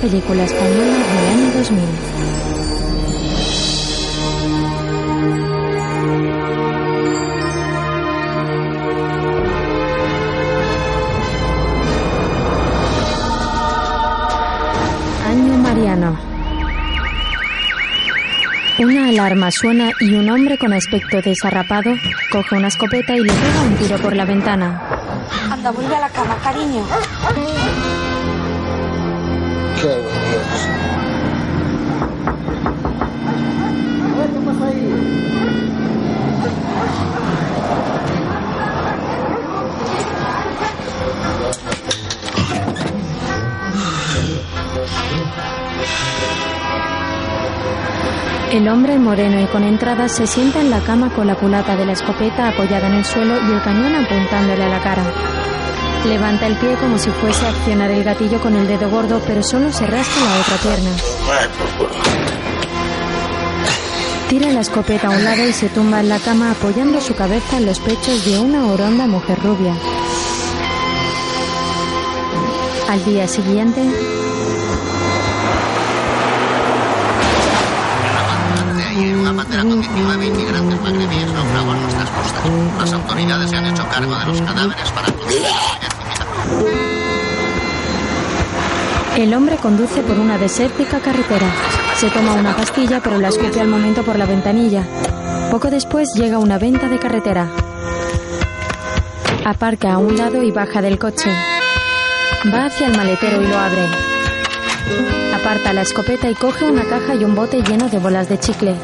película española del año 2000. Año Mariano. Una alarma suena y un hombre con aspecto desarrapado coge una escopeta y le pega un tiro por la ventana. Anda, vuelve a la cama, cariño. El hombre moreno y con entradas se sienta en la cama con la culata de la escopeta apoyada en el suelo y el cañón apuntándole a la cara. Levanta el pie como si fuese a accionar el gatillo con el dedo gordo, pero solo se rasca la otra pierna. Tira la escopeta a un lado y se tumba en la cama apoyando su cabeza en los pechos de una oronda mujer rubia. Al día siguiente, de ayer, una patera con 19 inmigrantes magrebíes naufragó en nuestras costas. Las autoridades se han hecho cargo de los cadáveres para. El hombre conduce por una desértica carretera. Se toma una pastilla pero la escupe al momento por la ventanilla. Poco después llega una venta de carretera. Aparca a un lado y baja del coche. Va hacia el maletero y lo abre. Aparta la escopeta y coge una caja y un bote lleno de bolas de chicle.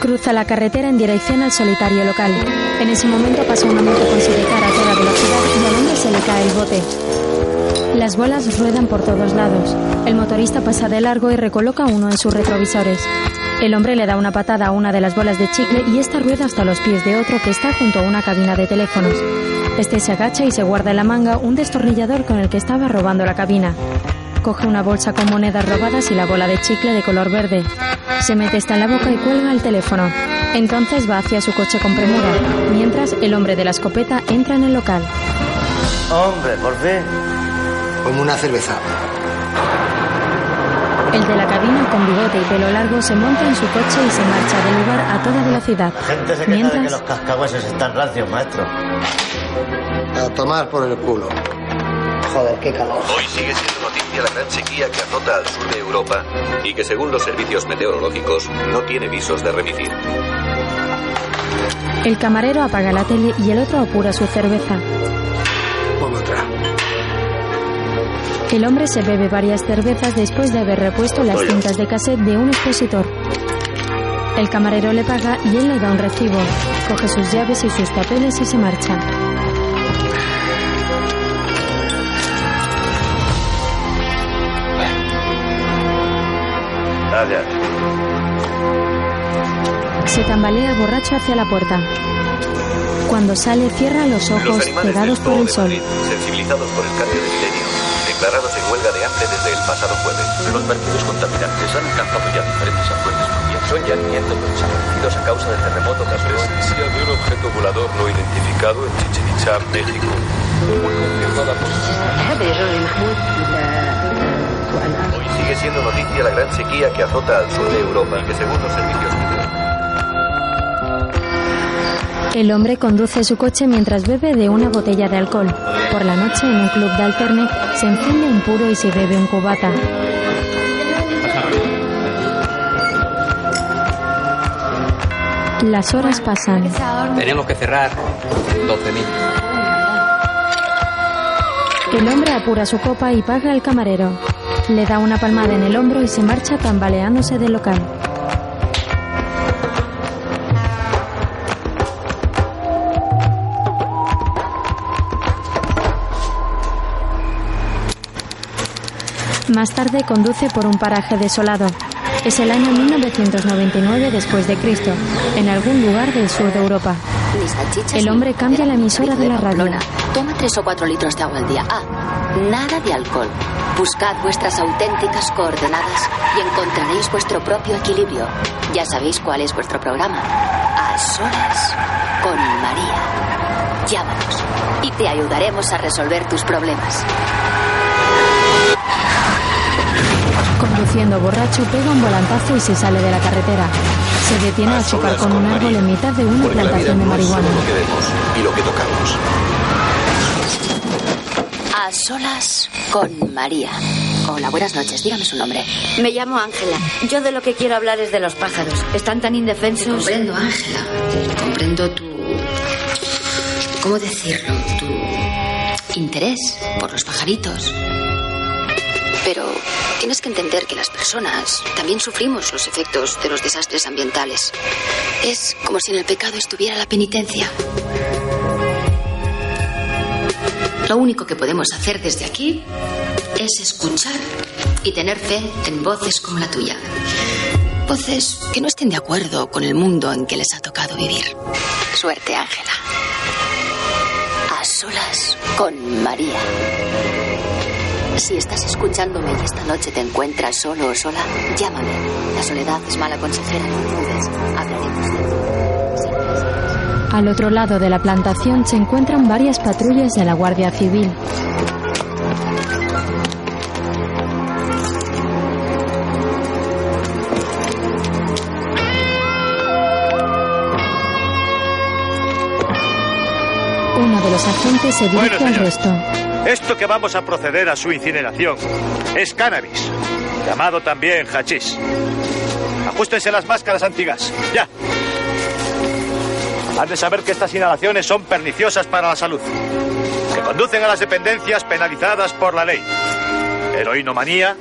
Cruza la carretera en dirección al solitario local. En ese momento pasa una moto con sidecar a toda velocidad y al hombre se le cae el bote. Las bolas ruedan por todos lados. El motorista pasa de largo y recoloca uno en sus retrovisores. El hombre le da una patada a una de las bolas de chicle y esta rueda hasta los pies de otro que está junto a una cabina de teléfonos. Este se agacha y se guarda en la manga un destornillador con el que estaba robando la cabina. Coge una bolsa con monedas robadas y la bola de chicle de color verde. Se mete esta en la boca y cuelga el teléfono. Entonces va hacia su coche con premura, mientras el hombre de la escopeta entra en el local. Hombre, por fin. Como una cerveza. El de la cabina con bigote y pelo largo se monta en su coche y se marcha del lugar a toda velocidad. La gente se queja de que Mientras, los cascahueses están rancios, maestro. A tomar por el culo. Joder, qué calor. Hoy sigue siendo la gran sequía que azota al sur de Europa y que según los servicios meteorológicos no tiene visos de remitir. el camarero apaga la tele y el otro apura su cerveza. Otra. El hombre se bebe varias cervezas después de haber repuesto las cintas de cassette de un expositor. El camarero le paga y él le da un recibo. Coge sus llaves y sus papeles y se marcha. Vaya. Se tambalea borracho hacia la puerta. Cuando sale cierra los ojos Los del por el de sol. Madrid, sensibilizados por el cambio de milenio, declarados en huelga de hambre desde el pasado jueves. Los vertidos contaminantes han alcanzado ya diferentes afluentes fluviales. Son ya 500 los desaparecidos a causa del terremoto que. Noticia de un objeto volador no identificado en Chichen Itza, México. Fue confirmada por sigue siendo noticia la gran sequía que azota al sur de Europa y que según los servicios El hombre conduce su coche mientras bebe de una botella de alcohol. Por la noche, en un club de alterne, se enciende un puro y se bebe un cubata. Las horas pasan. Tenemos que cerrar 12.000. El hombre apura su copa y paga al camarero. Le da una palmada en el hombro y se marcha tambaleándose del local. Más tarde conduce por un paraje desolado. Es el año 1999 después de Cristo, en algún lugar del sur de Europa. El hombre cambia la emisora de la radio. Toma tres o cuatro litros de agua al día. Ah, nada de alcohol. Buscad vuestras auténticas coordenadas y encontraréis vuestro propio equilibrio. Ya sabéis cuál es vuestro programa. A solas con María. Llámanos. y te ayudaremos a resolver tus problemas. Conduciendo borracho, pega un volantazo y se sale de la carretera. Se detiene a chocar con un árbol en mitad de una vida plantación de marihuana. solo lo que vemos y lo que tocamos. A solas con María. Hola, buenas noches. Dígame su nombre. Me llamo Ángela. Yo de lo que quiero hablar es de los pájaros. Están tan indefensos. Comprendo, Ángela. Comprendo tu... ¿Cómo decirlo? Tu interés por los pajaritos. Pero tienes que entender que las personas también sufrimos los efectos de los desastres ambientales. Es como si en el pecado estuviera la penitencia. Lo único que podemos hacer desde aquí es escuchar y tener fe en voces como la tuya. Voces que no estén de acuerdo con el mundo en que les ha tocado vivir. Suerte, Ángela. A solas con María. Si estás escuchándome y esta noche te encuentras solo o sola, llámame. La soledad es mala consejera, no dudes. Hablaremos. Al otro lado de la plantación se encuentran varias patrullas de la Guardia Civil. Uno de los agentes se dirige Bueno, al resto. Esto que vamos a proceder a su incineración es cannabis, llamado también hachís. Ajustense las máscaras antigas. Ya. Han de saber que estas inhalaciones son perniciosas para la salud, que conducen a las dependencias penalizadas por la ley. Heroinomanía,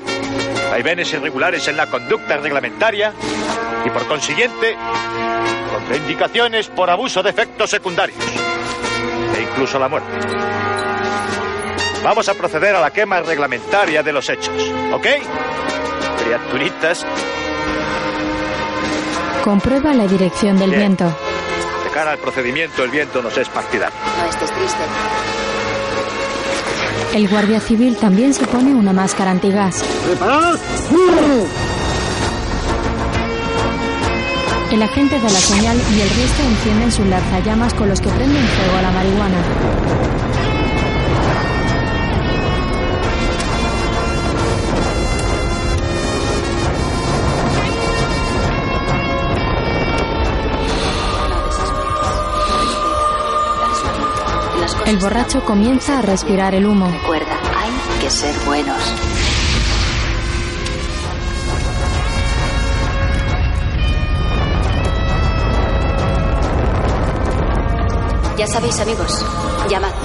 vaivenes irregulares en la conducta reglamentaria y, por consiguiente, contraindicaciones por abuso de efectos secundarios e incluso la muerte. Vamos a proceder a la quema reglamentaria de los hechos, ¿ok? Criaturitas, Comprueba la dirección del Bien. viento. De cara al procedimiento, el viento nos es partidario. No estés triste. El guardia civil también se pone una máscara antigas. ¿Preparados? El agente da la señal y el resto encienden sus lanzallamas con los que prenden fuego a la marihuana. El borracho comienza a respirar el humo. Recuerda, hay que ser buenos. Ya sabéis, amigos, llamadme.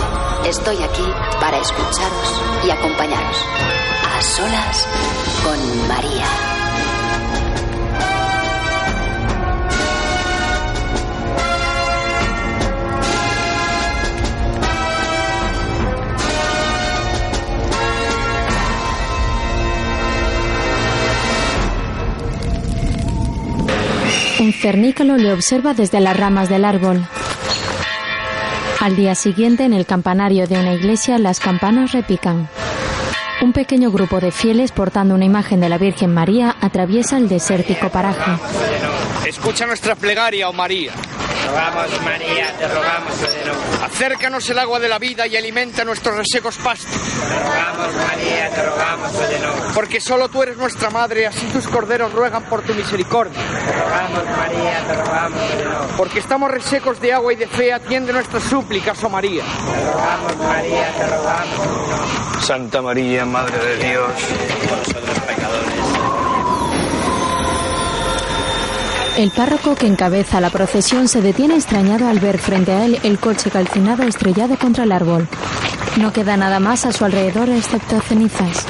Estoy aquí para escucharos y acompañaros. A solas con María. Cernícalo le observa desde las ramas del árbol. Al día siguiente, en el campanario de una iglesia, las campanas repican. Un pequeño grupo de fieles portando una imagen de la Virgen María atraviesa el desértico paraje. Escucha nuestra plegaria, oh María. Te rogamos, María, te rogamos, Señor. Acércanos el agua de la vida y alimenta nuestros resecos pastos. Te rogamos, María, te rogamos, Señor. Porque solo tú eres nuestra madre, así tus corderos ruegan por tu misericordia. Te rogamos, María, te rogamos, Señor. Porque estamos resecos de agua y de fe, atiende nuestras súplicas, oh María. Te rogamos, María, te rogamos, Señor. Santa María, Madre de Dios, por nosotros pecadores. El párroco que encabeza la procesión se detiene extrañado al ver frente a él el coche calcinado estrellado contra el árbol. No queda nada más a su alrededor excepto cenizas.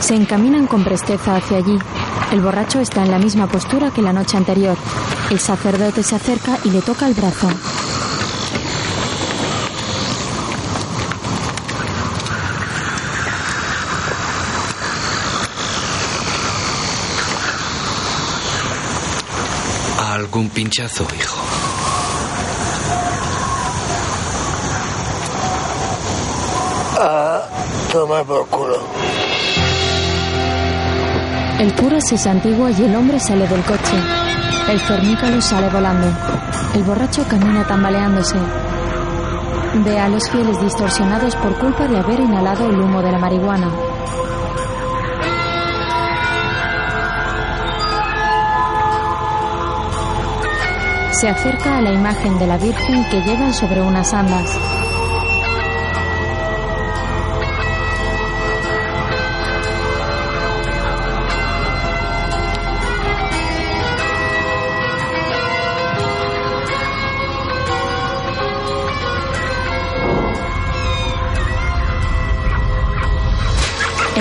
Se encaminan con presteza hacia allí. El borracho está en la misma postura que la noche anterior. El sacerdote se acerca y le toca el brazo. ¿Algún pinchazo, hijo? A tomar por culo. El cura se santigua y el hombre sale del coche. El cernícalo sale volando. El borracho camina tambaleándose. Ve a los fieles distorsionados por culpa de haber inhalado el humo de la marihuana. Se acerca a la imagen de la Virgen que llevan sobre unas andas.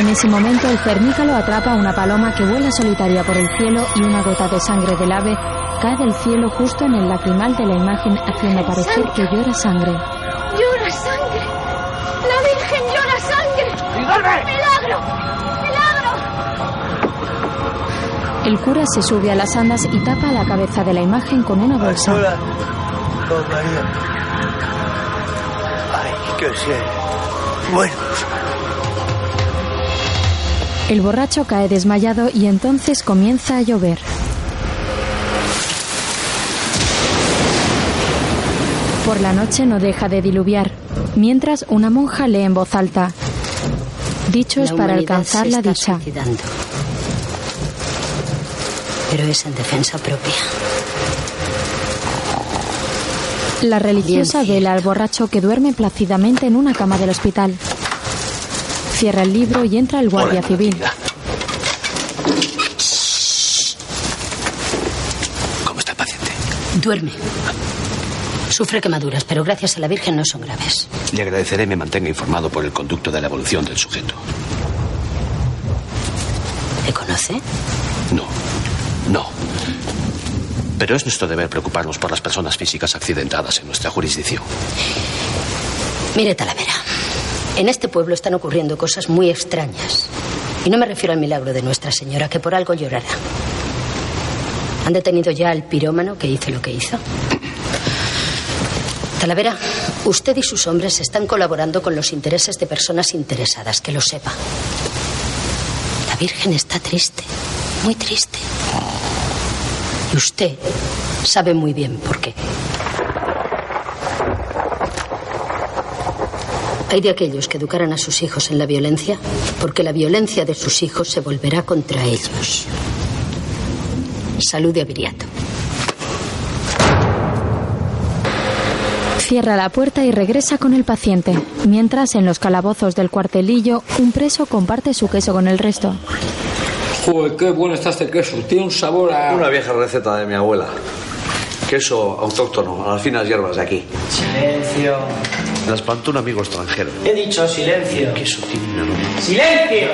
Ese momento el cernícalo atrapa a una paloma que vuela solitaria por el cielo y una gota de sangre del ave cae del cielo justo en el lacrimal de la imagen haciendo parecer que llora sangre. ¡Llora sangre! ¡La Virgen llora sangre! ¡Milagro! ¡Milagro! El cura se sube a las andas y tapa la cabeza de la imagen con una bolsa. Hola, María. Ay, que sé. Bueno, El borracho cae desmayado y entonces comienza a llover. Por la noche no deja de diluviar, mientras una monja lee en voz alta. Dichos La para alcanzar la dicha. suicidando. Pero es en defensa propia. La religiosa vela al borracho que duerme plácidamente en una cama del hospital. Cierra el libro y entra el guardia civil. ¿Cómo está el paciente? Duerme. Sufre quemaduras, pero gracias a la Virgen no son graves. Le agradeceré me mantenga informado por el conducto de la evolución del sujeto. ¿Le conoce? No, no. Pero es nuestro deber preocuparnos por las personas físicas accidentadas en nuestra jurisdicción. Mire, Talavera. En este pueblo están ocurriendo cosas muy extrañas. Y no me refiero al milagro de Nuestra Señora, que por algo llorará. ¿Han detenido ya al pirómano que hizo lo que hizo? Talavera, usted y sus hombres están colaborando con los intereses de personas interesadas, que lo sepa. La Virgen está triste, muy triste. Y usted sabe muy bien por qué. Hay de aquellos que educarán a sus hijos en la violencia porque la violencia de sus hijos se volverá contra ellos. Salude a Viriato. Cierra la puerta y regresa con el paciente, mientras en los calabozos del cuartelillo un preso comparte su queso con el resto. Joder, qué bueno está este queso. Tiene un sabor a... Una vieja receta de mi abuela. Queso autóctono, a las finas hierbas de aquí. Silencio. Plantó un amigo extranjero. He dicho silencio. Tiene un aroma. ¡Silencio!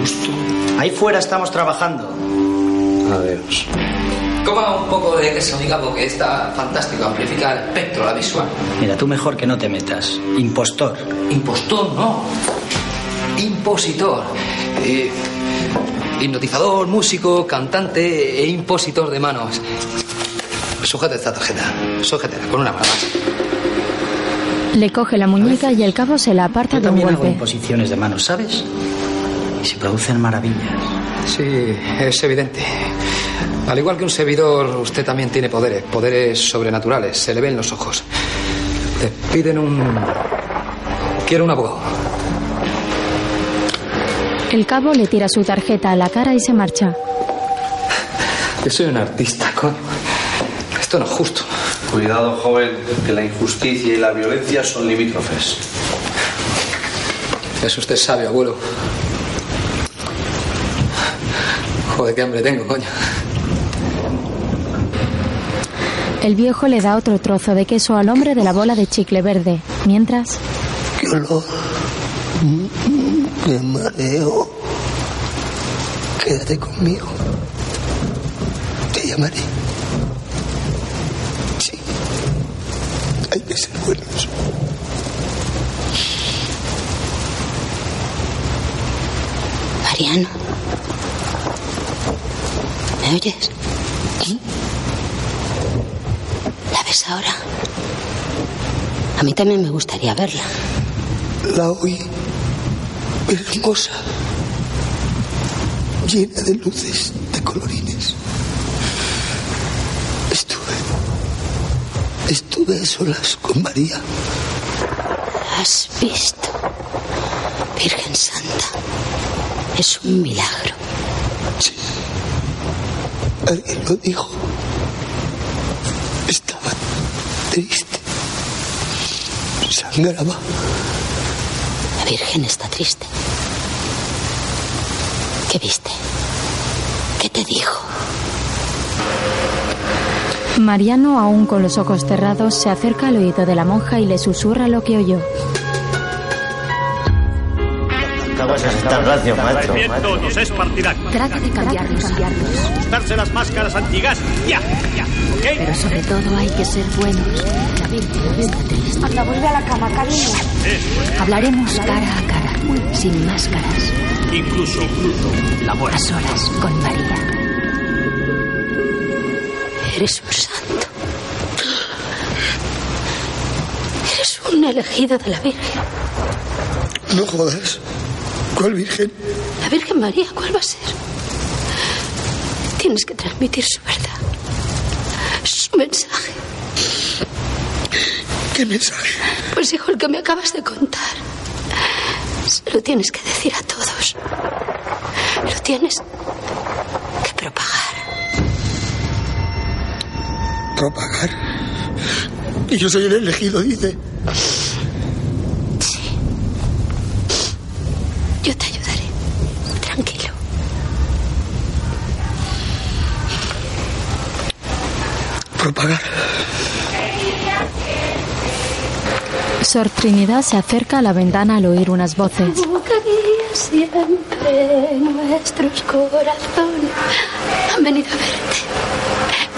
Justo. Ahí fuera estamos trabajando. Adiós. Coma un poco de queso migabo que está fantástico, amplifica el espectro, la visual. Mira, tú mejor que no te metas. Impostor. Impostor, no. Impositor. Eh, hipnotizador, músico, cantante e impositor de manos. Sujete esta tarjeta. Sujétela con una mano más. Le coge la muñeca y el cabo se la aparta Yo de un también hago golpe. imposiciones de manos, ¿sabes? Y se producen maravillas. Sí, es evidente. Al igual que un servidor, usted también tiene poderes, poderes sobrenaturales. Se le ven los ojos. Le piden un. Quiero un abogado. El cabo le tira su tarjeta a la cara y se marcha. Yo soy un artista, coño. Esto no es justo. Cuidado, joven, que la injusticia y la violencia son limítrofes. Es usted sabio, abuelo. Joder, qué hambre tengo, coño. El viejo le da otro trozo de queso al hombre de la bola de chicle verde, mientras ¡Qué olor! ¡Qué mareo! Quédate conmigo. Te llamaré. Sí. Ser buenos. Mariano. ¿Me oyes? ¿La ves ahora? A mí también me gustaría verla. La oí. Hermosa. Llena de luces, de colorines. Estuve. A solas con María. has visto. Virgen Santa, es un milagro. Sí. Alguien lo dijo. Estaba triste. Sangraba. La Virgen está triste. ¿Qué viste? ¿Qué te dijo? Mariano, aún con los ojos cerrados, se acerca al oído de la monja y le susurra lo que oyó. Acabas de estar rancio, maestro. Nos es. Trata de cambiarlos. Ajustarse las máscaras antigas. Ya, ya. ¿ok? Pero sobre todo hay que ser buenos. La Virgen está triste. Anda, vuelve a la cama, cariño. Hablaremos cara a cara, sin máscaras, Incluso, incluso, la a muerte. solas con María. Eres un santo. Eres un elegido de la Virgen. No jodas. ¿Cuál virgen? La Virgen María, ¿cuál va a ser? Tienes que transmitir su verdad. Su mensaje. ¿Qué mensaje? Pues hijo, el que me acabas de contar. Se lo tienes que decir a todos. Lo tienes Propagar. Y yo soy el elegido, dice. Yo te ayudaré. Tranquilo. Propagar. Sor Trinidad se acerca a la ventana al oír unas voces. Siempre nuestros corazones. Han venido a verte.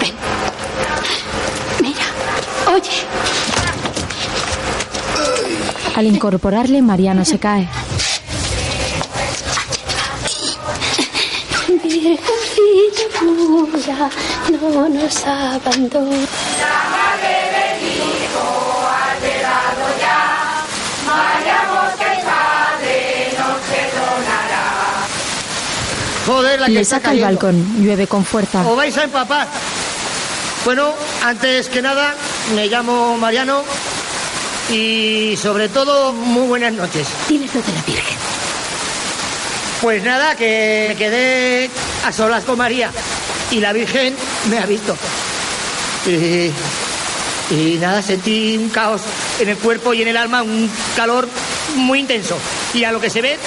Ven. Mira. Oye. Al incorporarle, Mariano se cae. Virgencita pura, no nos abandones. Joder, la que Le saca cayendo. balcón. Llueve con fuerza. Os vais a empapar. Bueno, antes que nada, me llamo Mariano y sobre todo, muy buenas noches. Diles lo de la Virgen. Pues nada, que me quedé a solas con María y la Virgen me ha visto. Y, y nada, sentí un caos en el cuerpo y en el alma, un calor muy intenso. Y a lo que se ve,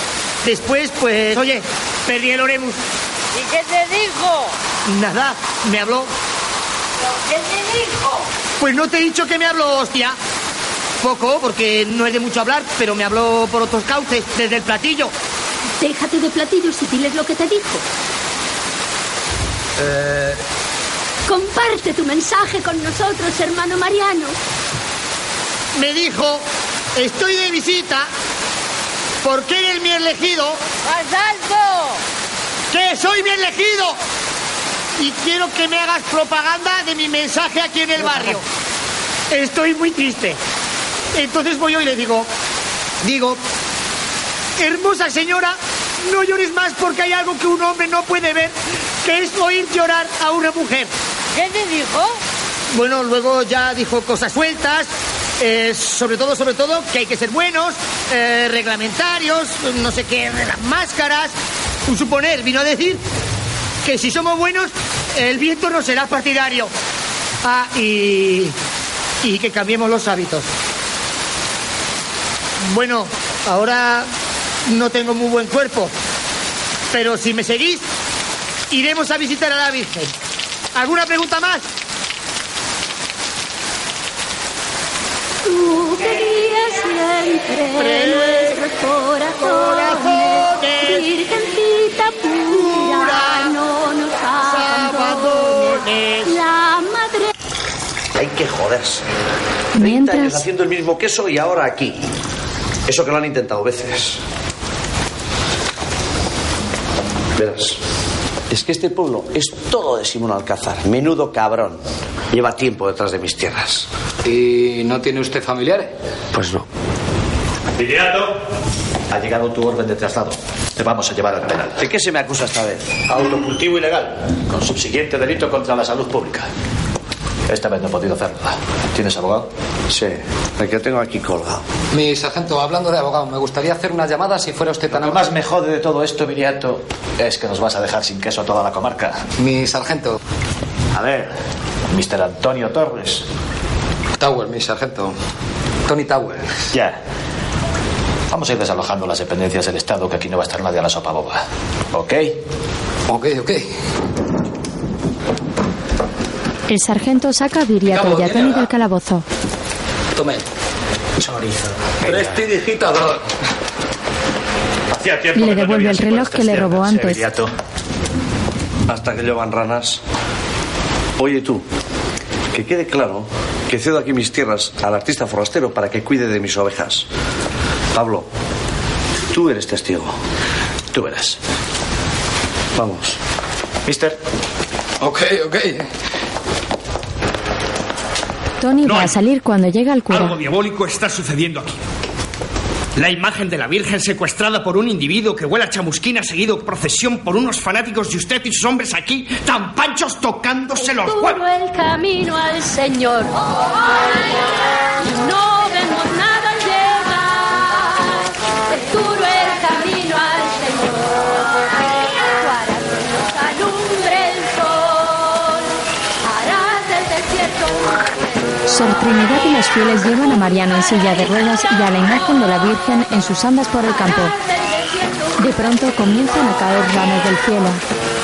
después, pues, oye, perdí el oremus. ¿Y qué te dijo? Nada, me habló. ¿Qué te dijo? Pues no te he dicho que me habló, hostia. Poco, porque no es de mucho hablar, pero me habló por otros cauces, desde el platillo. Déjate de platillos y diles lo que te dijo. Eh, Comparte tu mensaje con nosotros, hermano Mariano. me dijo, estoy de visita porque eres mi elegido. ¡Más alto! ¡Que soy mi elegido! Y quiero que me hagas propaganda de mi mensaje aquí en el barrio. Estoy muy triste. Entonces voy yo y le digo, digo, hermosa señora, no llores más porque hay algo que un hombre no puede ver, que es oír llorar a una mujer. ¿Qué te dijo? Bueno, luego ya dijo cosas sueltas, eh, sobre todo, sobre todo, que hay que ser buenos, eh, reglamentarios, no sé qué, las máscaras. Un suponer, vino a decir que si somos buenos, el viento no será partidario. Ah, y, y que cambiemos los hábitos. Bueno, ahora no tengo muy buen cuerpo, pero si me seguís, iremos a visitar a la Virgen. ¿Alguna pregunta más? Tú querías siempre nuestros corazones. Virgencita pura, no nos abandones. La madre. Hay que joderse. 30 Mientras- años haciendo el mismo queso y ahora aquí. Eso que lo han intentado veces. Verás. Es que este pueblo es todo de Simón Alcázar. Menudo cabrón. Lleva tiempo detrás de mis tierras. ¿Y no tiene usted familiares? Pues no. Viriato, Ha llegado tu orden de traslado. Te vamos a llevar al penal. ¿De qué se me acusa esta vez? Autocultivo ilegal, con subsiguiente delito contra la salud pública. Esta vez no he podido hacerlo. ¿Tienes abogado? Sí, el que tengo aquí colgado. Mi sargento, hablando de abogado, me gustaría hacer una llamada si fuera usted tan Lo que más me jode de todo esto, Viriato, es que nos vas a dejar sin queso a toda la comarca. Mi sargento. A ver, Mr. Antonio Torres. Tower, mi sargento. Tony Tower. Ya. Vamos a ir desalojando las dependencias del Estado, que aquí no va a estar nadie a la sopa boba. ¿Ok? Ok, ok. El sargento saca a Viriato y a Tony del calabozo. Tome. Chorizo. Prestidigitador. Hacía Y le devuelve el reloj que le robó antes. Viriato. Hasta que llevan ranas. Oye tú, que quede claro que cedo aquí mis tierras al artista forastero para que cuide de mis ovejas. Pablo, tú eres testigo. Tú verás. Vamos. Mister. Ok, ok. Tony va a salir cuando llega el cura. Algo diabólico está sucediendo aquí. La imagen de la Virgen secuestrada por un individuo que huele a chamusquina seguido procesión por unos fanáticos de usted y sus hombres aquí, tan panchos tocándose los huevos. El camino al Señor. No Sor Trinidad y los fieles llevan a Mariano en silla de ruedas y a la imagen de la Virgen en sus andas por el campo. De pronto comienzan a caer ranos del cielo.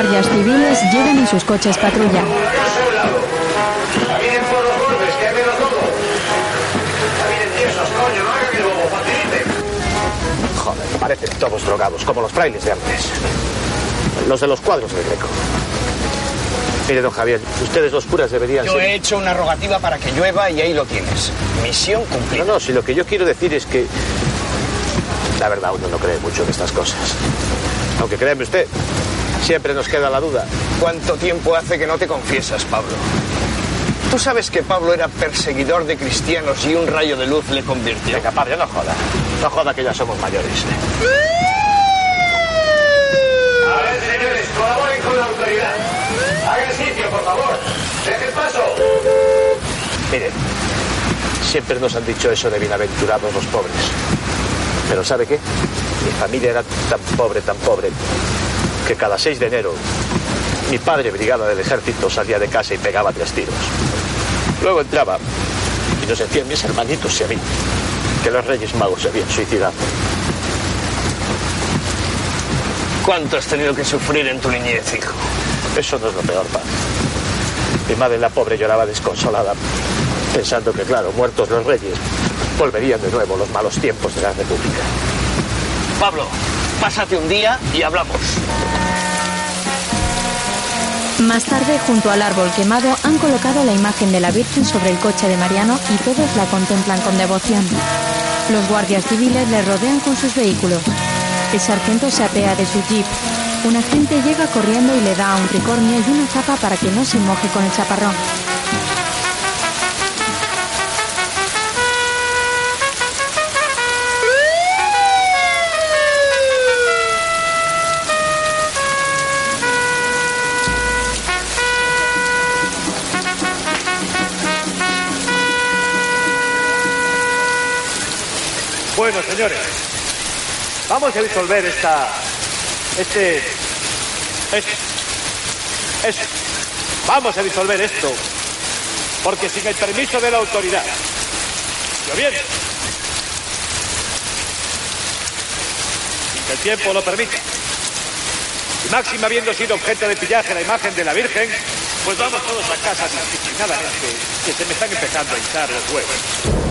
Guardias civiles llevan en sus coches patrulla. Joder, parecen todos drogados, como los frailes de antes. Los de los cuadros del Greco. Mire, don Javier, ustedes los curas deberían Yo ser... he hecho una rogativa para que llueva y ahí lo tienes. Misión cumplida. No, no, si lo que yo quiero decir es que... La verdad, uno no cree mucho en estas cosas. Aunque créeme usted, siempre nos queda la duda. ¿Cuánto tiempo hace que no te confiesas, Pablo? Tú sabes que Pablo era perseguidor de cristianos y un rayo de luz le convirtió. Venga, padre, no joda. No joda que ya somos mayores. A ver, señores, colaboren con la autoridad. Hagan sitio, por favor. Dejen paso. Miren, siempre nos han dicho eso de bienaventurados los pobres. Pero ¿sabe qué? Mi familia era tan pobre, tan pobre, que cada 6 de enero mi padre, brigada del ejército, salía de casa y pegaba tres tiros. Luego entraba y nos decían mis hermanitos y a mí que los Reyes Magos se habían suicidado. ¿Cuánto has tenido que sufrir en tu niñez, hijo? Eso no es lo peor, padre. Mi madre, la pobre, lloraba desconsolada, pensando que, claro, muertos los reyes, volverían de nuevo los malos tiempos de la República. Pablo, pásate un día y hablamos. Más tarde, junto al árbol quemado, han colocado la imagen de la Virgen sobre el coche de Mariano y todos la contemplan con devoción. Los guardias civiles le rodean con sus vehículos. El sargento se apea de su jeep. Un agente llega corriendo y le da un tricornio y una chapa para que no se moje con el chaparrón. Señores, vamos a disolver esta. Este. Este. Este. Vamos a disolver esto. Porque sin el permiso de la autoridad. ¿Yo bien? Sin que el tiempo lo permita. Y máxima habiendo sido objeto de pillaje la imagen de la Virgen, pues vamos todos a casa disciplinadamente, que se me están empezando a hinchar los huevos.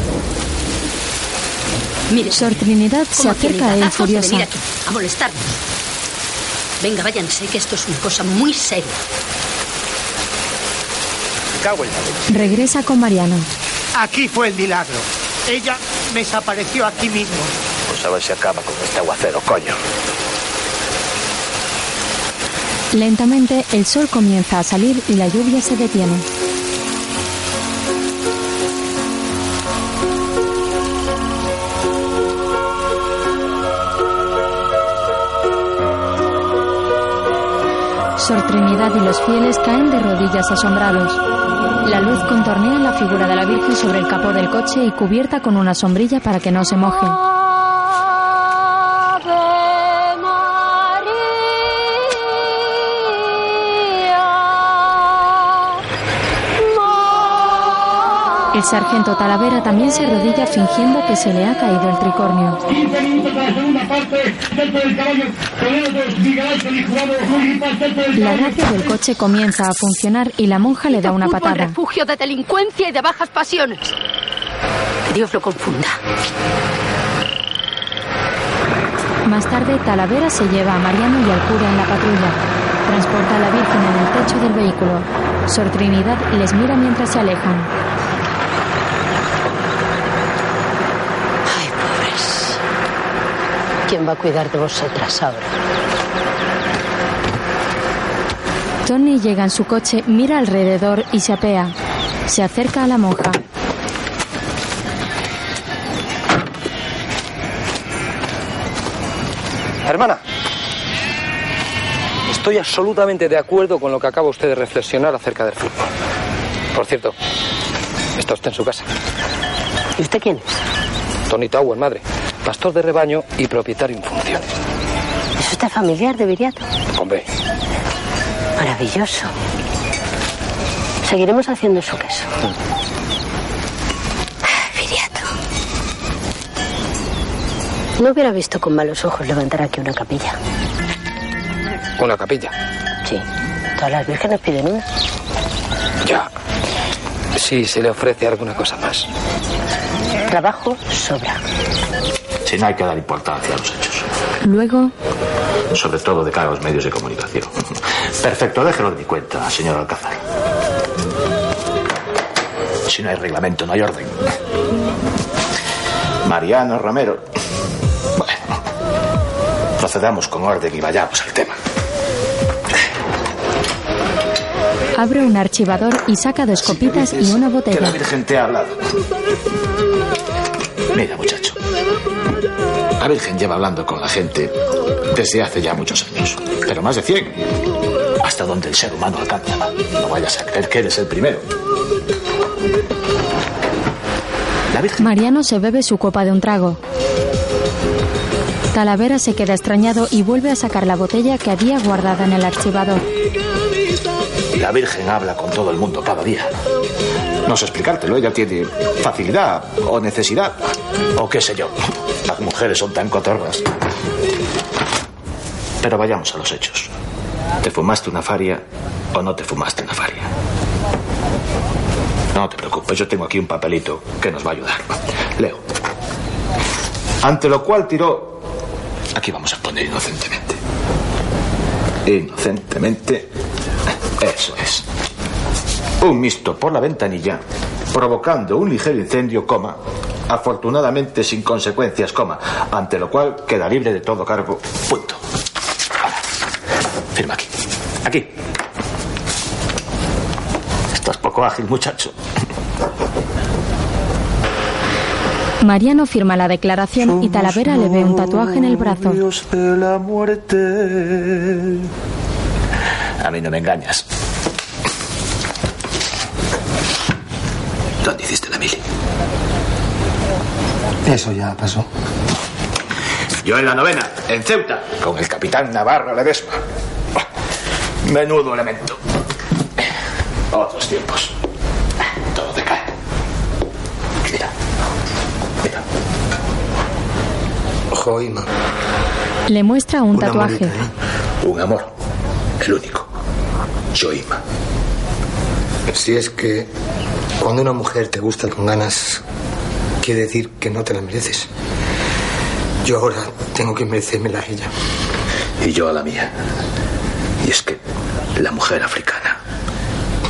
Mire, Sor Trinidad se ¿cómo acerca a él de furiosa. venir aquí a molestarnos. Venga, váyanse, que esto es una cosa muy seria. Regresa con Mariano. Aquí fue el milagro. Ella me desapareció aquí mismo. Pues a ver si acaba con este aguacero, coño. Lentamente el sol comienza a salir y la lluvia se detiene. Sor Trinidad y los fieles caen de rodillas asombrados. La luz contornea la figura de la Virgen sobre el capó del coche y cubierta con una sombrilla para que no se moje. El sargento Talavera también se arrodilla fingiendo que se le ha caído el tricornio. 15 minutos para la segunda parte. Dentro del caballo. Toledo, Miguel Ángel y jurado. Municipal dentro del La radio del coche comienza a funcionar y la monja le da una patada. refugio de delincuencia y de bajas pasiones. Que Dios lo confunda. Más tarde, Talavera se lleva a Mariano y al cura en la patrulla. Transporta a la Virgen en el techo del vehículo. Sor Trinidad les mira mientras se alejan. ¿Quién va a cuidar de vosotras ahora? Tony llega en su coche, mira alrededor y se apea. Se acerca a la monja. Hermana, estoy absolutamente de acuerdo con lo que acaba usted de reflexionar acerca del fútbol. Por cierto, está usted en su casa. ¿Y usted quién es? Tony Tower, madre, pastor de rebaño y propietario en funciones. ¿Es usted familiar de Viriato? Hombre, Maravilloso. Seguiremos haciendo su queso. Viriato. No hubiera visto con malos ojos levantar aquí una capilla. una capilla. Sí. Todas las vírgenes piden una. Ya. Si se le ofrece alguna cosa más. Trabajo sobra. Si no hay que dar importancia a los hechos. Luego, Sobre todo de cara a los medios de comunicación. Perfecto, déjelo de mi cuenta, señor Alcázar. Si no hay reglamento, no hay orden. Mariano Romero. Bueno, procedamos con orden y vayamos al tema. abre un archivador y saca dos copitas y una Que la botella. Virgen te ha hablado. Mira, muchacho. La Virgen lleva hablando con la gente desde hace ya muchos años. Pero más de 100. Hasta donde el ser humano alcanza. No vayas a creer que eres el primero. Mariano se bebe su copa de un trago. Talavera se queda extrañado y vuelve a sacar la botella que había guardada en el archivador. La Virgen habla con todo el mundo cada día. No sé explicártelo, ella tiene facilidad o necesidad. O qué sé yo. Las mujeres son tan cotorras. Pero vayamos a los hechos. ¿Te fumaste una faria o no te fumaste una faria? No te preocupes, yo tengo aquí un papelito que nos va a ayudar. Leo. Ante lo cual tiró. Aquí vamos a poner inocentemente. Inocentemente. Eso es. Un mixto por la ventanilla, provocando un ligero incendio, coma, afortunadamente sin consecuencias, coma, ante lo cual queda libre de todo cargo. Punto. Ahora, firma aquí. Aquí. Estás poco ágil, muchacho. Mariano firma la declaración y Talavera le ve un tatuaje en el brazo. de la muerte. A mí no me engañas. ¿Dónde hiciste la mili? Eso ya pasó. Yo en la novena, en Ceuta, con el capitán Navarro Ledesma. Menudo elemento. Otros tiempos. Todo decae. Mira. Mira. Joima. Le muestra un Una tatuaje. ¿eh? Un amor. El único. Joima. Si es que cuando una mujer te gusta con ganas, quiere decir que no te la mereces. Yo ahora tengo que merecérmela a ella. Y yo a la mía. Y es que la mujer africana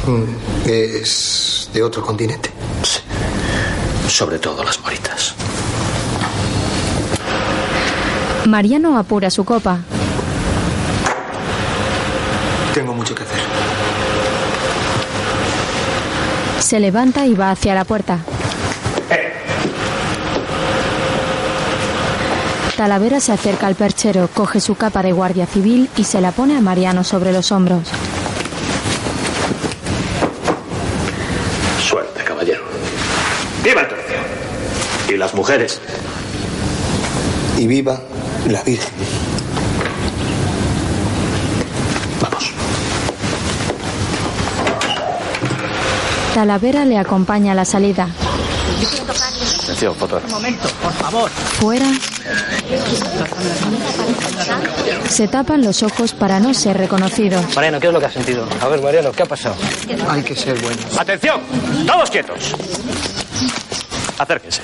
Mm, Es de otro continente. Sí. Sobre todo las moritas. Mariano apura su copa. Tengo mucho que hacer. Se levanta y va hacia la puerta. Talavera se acerca al perchero, coge su capa de guardia civil y se la pone a Mariano sobre los hombros. Suerte, caballero. ¡Viva el tercio! ¿Y las mujeres? Y viva la Virgen. Talavera le acompaña a la salida. Atención, fotógrafo. Un momento, por favor. Fuera, se tapan los ojos para no ser reconocidos. Mariano, ¿qué es lo que has sentido? A ver, Mariano, ¿qué ha pasado? Hay que ser buenos. ¡Atención! ¡Todos quietos! Acérquense.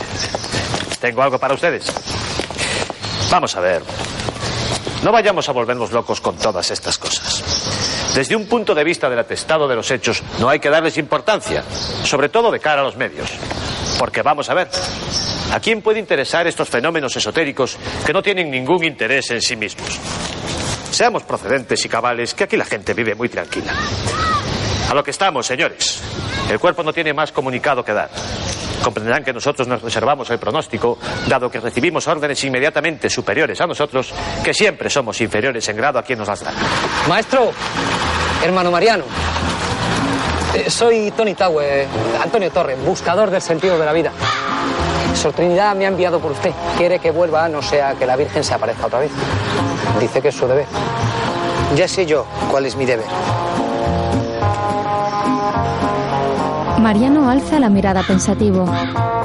Tengo algo para ustedes. Vamos a ver. No vayamos a volvernos locos con todas estas cosas. Desde un punto de vista del atestado de los hechos, no hay que darles importancia, sobre todo de cara a los medios. Porque vamos a ver, ¿a quién puede interesar estos fenómenos esotéricos que no tienen ningún interés en sí mismos? Seamos procedentes y cabales, que aquí la gente vive muy tranquila. A lo que estamos, señores. El cuerpo no tiene más comunicado que dar. Comprenderán que nosotros nos reservamos el pronóstico, dado que recibimos órdenes inmediatamente superiores a nosotros, que siempre somos inferiores en grado a quien nos las da. Maestro, hermano Mariano. Eh, soy Tony Taue, Antonio Torre, buscador del sentido de la vida. Sor Trinidad me ha enviado por usted. Quiere que vuelva, no sea que la Virgen se aparezca otra vez. Dice que es su deber. Ya sé yo cuál es mi deber. Mariano alza la mirada pensativo.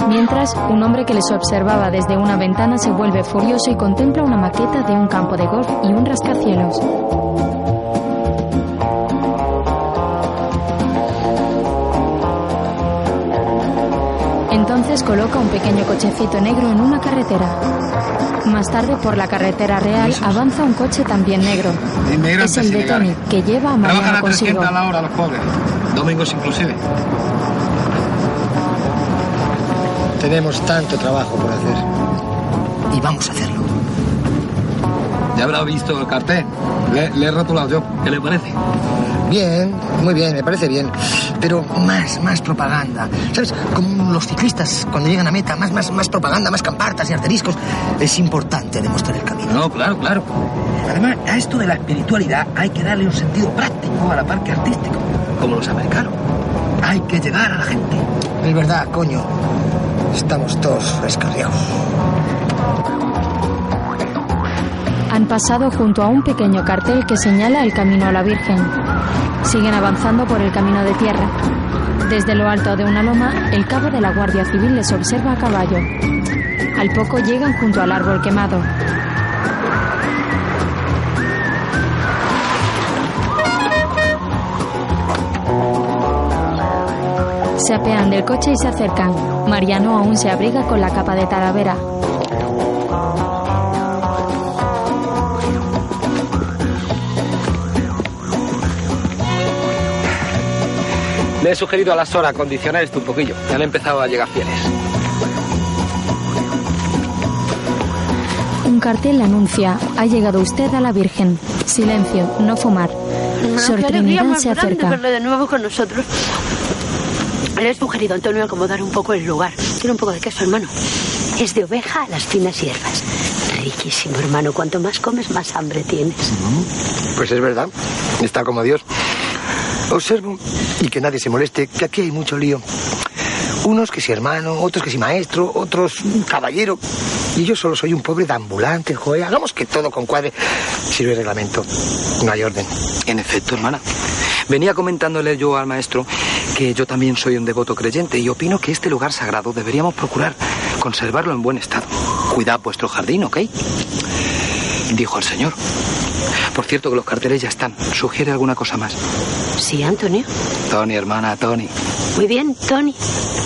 Mientras, un hombre que les observaba desde una ventana se vuelve furioso y contempla una maqueta de un campo de golf y un rascacielos. Coloca un pequeño cochecito negro en una carretera. Más tarde, por la carretera real, avanza un coche también negro. Es el de Tony, que lleva a Trabajan Mariano a consigo. 300 a la hora los pobres. Domingos inclusive. Tenemos tanto trabajo por hacer. Y vamos a hacerlo. Ya habrá visto el cartel. Le, le he rotulado yo. ¿Qué le parece? Bien, muy bien, me parece bien. Pero más, más propaganda. ¿Sabes? Como los ciclistas cuando llegan a meta, más, más, más propaganda, más campartas y arteriscos. Es importante demostrar el camino. No, claro, claro. Además, a esto de la espiritualidad hay que darle un sentido práctico a la parte artístico, como los americanos. Hay que llegar a la gente. Es verdad, coño. Estamos todos descarriados. Pasado junto a un pequeño cartel que señala el camino a la Virgen. Siguen avanzando por el camino de tierra. Desde lo alto de una loma, el cabo de la Guardia Civil les observa a caballo. Al poco llegan junto al árbol quemado. Se apean del coche y se acercan. Mariano aún se abriga con la capa de Talavera. Le he sugerido a la Sora condicionar esto un poquillo. Ya han empezado a llegar fieles. Un cartel anuncia, ha llegado usted a la Virgen. Silencio, no fumar. Más se acerca. verle de nuevo con nosotros. Le he sugerido a Antonio acomodar un poco el lugar. Quiero un poco de queso, hermano. Es de oveja a las finas hierbas. Riquísimo, hermano. Cuanto más comes, más hambre tienes. Pues es verdad. Está como Dios. Observo, y que nadie se moleste, que aquí hay mucho lío. Unos que si hermano, otros que si maestro, otros caballero. Y yo solo soy un pobre de ambulante, joder. Hagamos que todo concuadre. Sirve reglamento. No hay orden. En efecto, hermana. Venía comentándole yo al maestro que yo también soy un devoto creyente y opino que este lugar sagrado deberíamos procurar conservarlo en buen estado. Cuidad vuestro jardín, ¿ok? Dijo el señor. Por cierto que los carteles ya están. ¿Sugiere alguna cosa más? Sí, Antonio. Tony, hermana, Tony. Muy bien, Tony.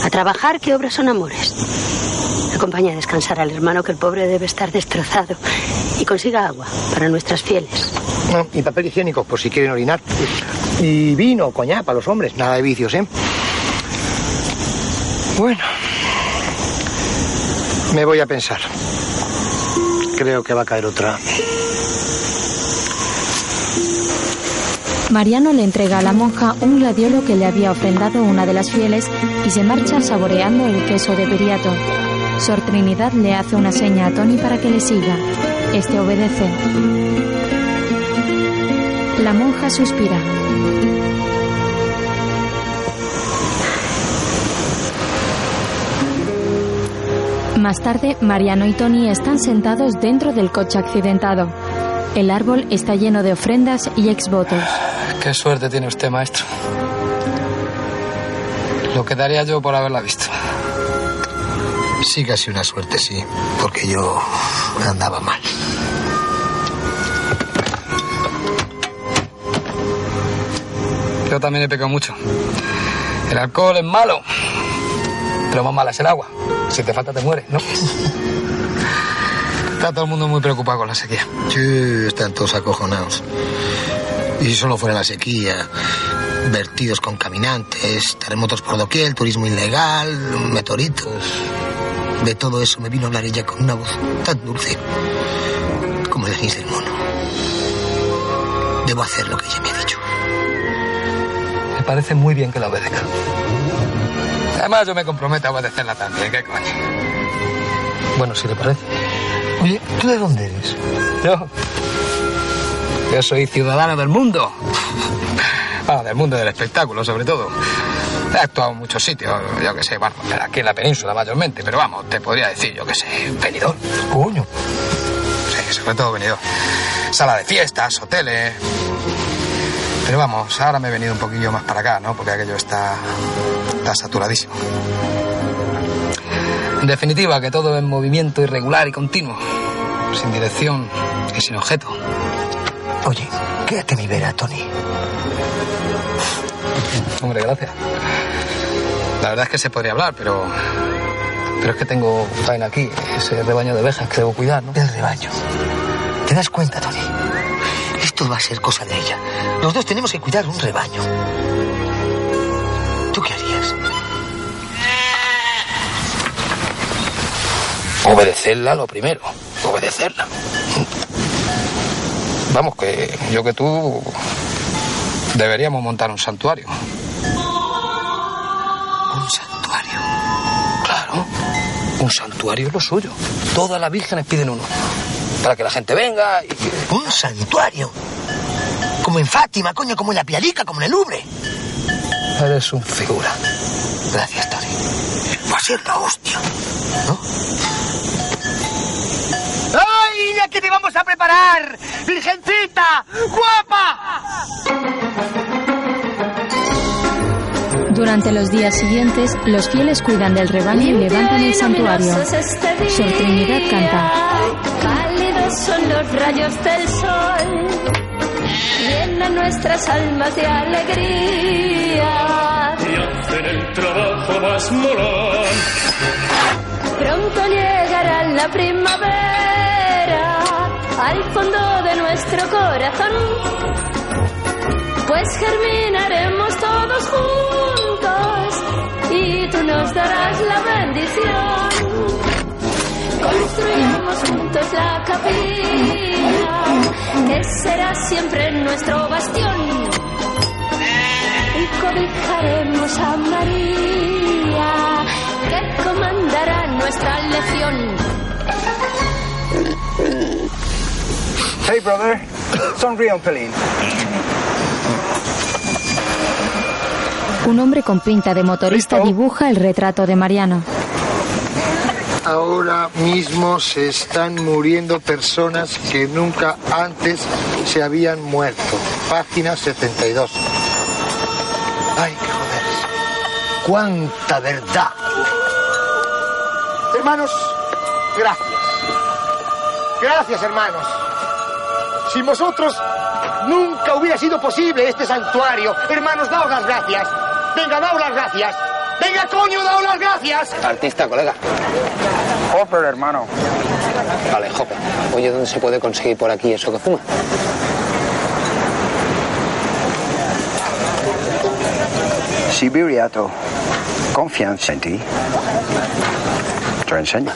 A trabajar, que obras son amores. Acompaña a descansar al hermano, que el pobre debe estar destrozado. Y consiga agua para nuestras fieles. No, y papel higiénico, por si quieren orinar. Y vino, coñac, para los hombres. Nada de vicios, ¿eh? Bueno. Me voy a pensar. Creo que va a caer otra. Mariano le entrega a la monja un gladiolo que le había ofrendado una de las fieles y se marcha saboreando el queso de Viriato. Sor Trinidad le hace una seña a Tony para que le siga. Este obedece. La monja suspira. Más tarde, Mariano y Tony están sentados dentro del coche accidentado. El árbol está lleno de ofrendas y exvotos. Qué suerte tiene usted, maestro. Lo que daría yo por haberla visto. Sí, casi una suerte, sí. Porque yo andaba mal. Yo también he pecado mucho. El alcohol es malo. Pero más mala es el agua. Si te falta te mueres, ¿no? Está todo el mundo muy preocupado con la sequía. Sí, están todos acojonados. Y si solo fuera la sequía, vertidos contaminantes, terremotos por doquier, turismo ilegal, meteoritos. De todo eso me vino a hablar ella con una voz tan dulce como el anís del mono. Debo hacer lo que ella me ha dicho. Me parece muy bien que la obedezca. Además, yo me comprometo a obedecerla también, ¿qué coño? Bueno, si le parece. Oye, ¿tú de dónde eres? Yo. Yo soy ciudadano del mundo. Ah, del mundo del espectáculo, sobre todo. He actuado en muchos sitios, yo que sé, bueno, aquí en la península mayormente, pero vamos, te podría decir, yo que sé, venidor. Coño. Sí, sobre todo venidor. Sala de fiestas, hoteles. Pero vamos, ahora me he venido un poquillo más para acá, ¿no? Porque aquello está, está saturadísimo. En definitiva, que todo en movimiento irregular y continuo. Sin dirección y sin objeto. Oye, quédate mi vera, Tony. Hombre, gracias. La verdad es que se podría hablar, pero. Pero es que tengo faena aquí, ese rebaño de ovejas que debo cuidar, ¿no? El rebaño. ¿Te das cuenta, Tony? Esto va a ser cosa de ella. Los dos tenemos que cuidar un rebaño. ¿Tú qué harías? Obedecerla lo primero. Obedecerla. Vamos, que yo que tú deberíamos montar un santuario. ¿Un santuario? Claro. Un santuario es lo suyo. Todas las vírgenes piden uno. Para que la gente venga y... ¿Un santuario? Como en Fátima, coño, como en la Pialica, como en el Louvre. Eres un figura. Gracias, Tony. Va a ser la hostia. ¿No? ¡Ay, ya que te vamos a preparar! ¡Virgencita! ¡Guapa! Durante los días siguientes, los fieles cuidan del rebaño y levantan el santuario. Sor Trinidad canta. Cálidos son los rayos del sol, llenan nuestras almas de alegría. Y hacen el trabajo más molón. Pronto llegará la primavera al fondo de nuestro corazón, pues germinaremos todos juntos y tú nos darás la bendición. Construiremos juntos la capilla, que será siempre nuestro bastión. Y cobijaremos a María, que comandará nuestra legión. Hey, brother. Sonríe un pelín. Un hombre con pinta de motorista dibuja el retrato de Mariano. Ahora mismo se están muriendo personas que nunca antes se habían muerto. Página 72. Ay, qué joder. ¡Cuánta verdad! Hermanos, gracias. Gracias, hermanos. Sin vosotros nunca hubiera sido posible este santuario. Hermanos, daos las gracias. Venga, daos las gracias. Venga, coño, daos las gracias. Artista, colega. Hopper, hermano. Vale, Hopper. Oye, ¿dónde se puede conseguir por aquí eso que fuma? Sí, Viriato. Confianza en ti. Te enseño.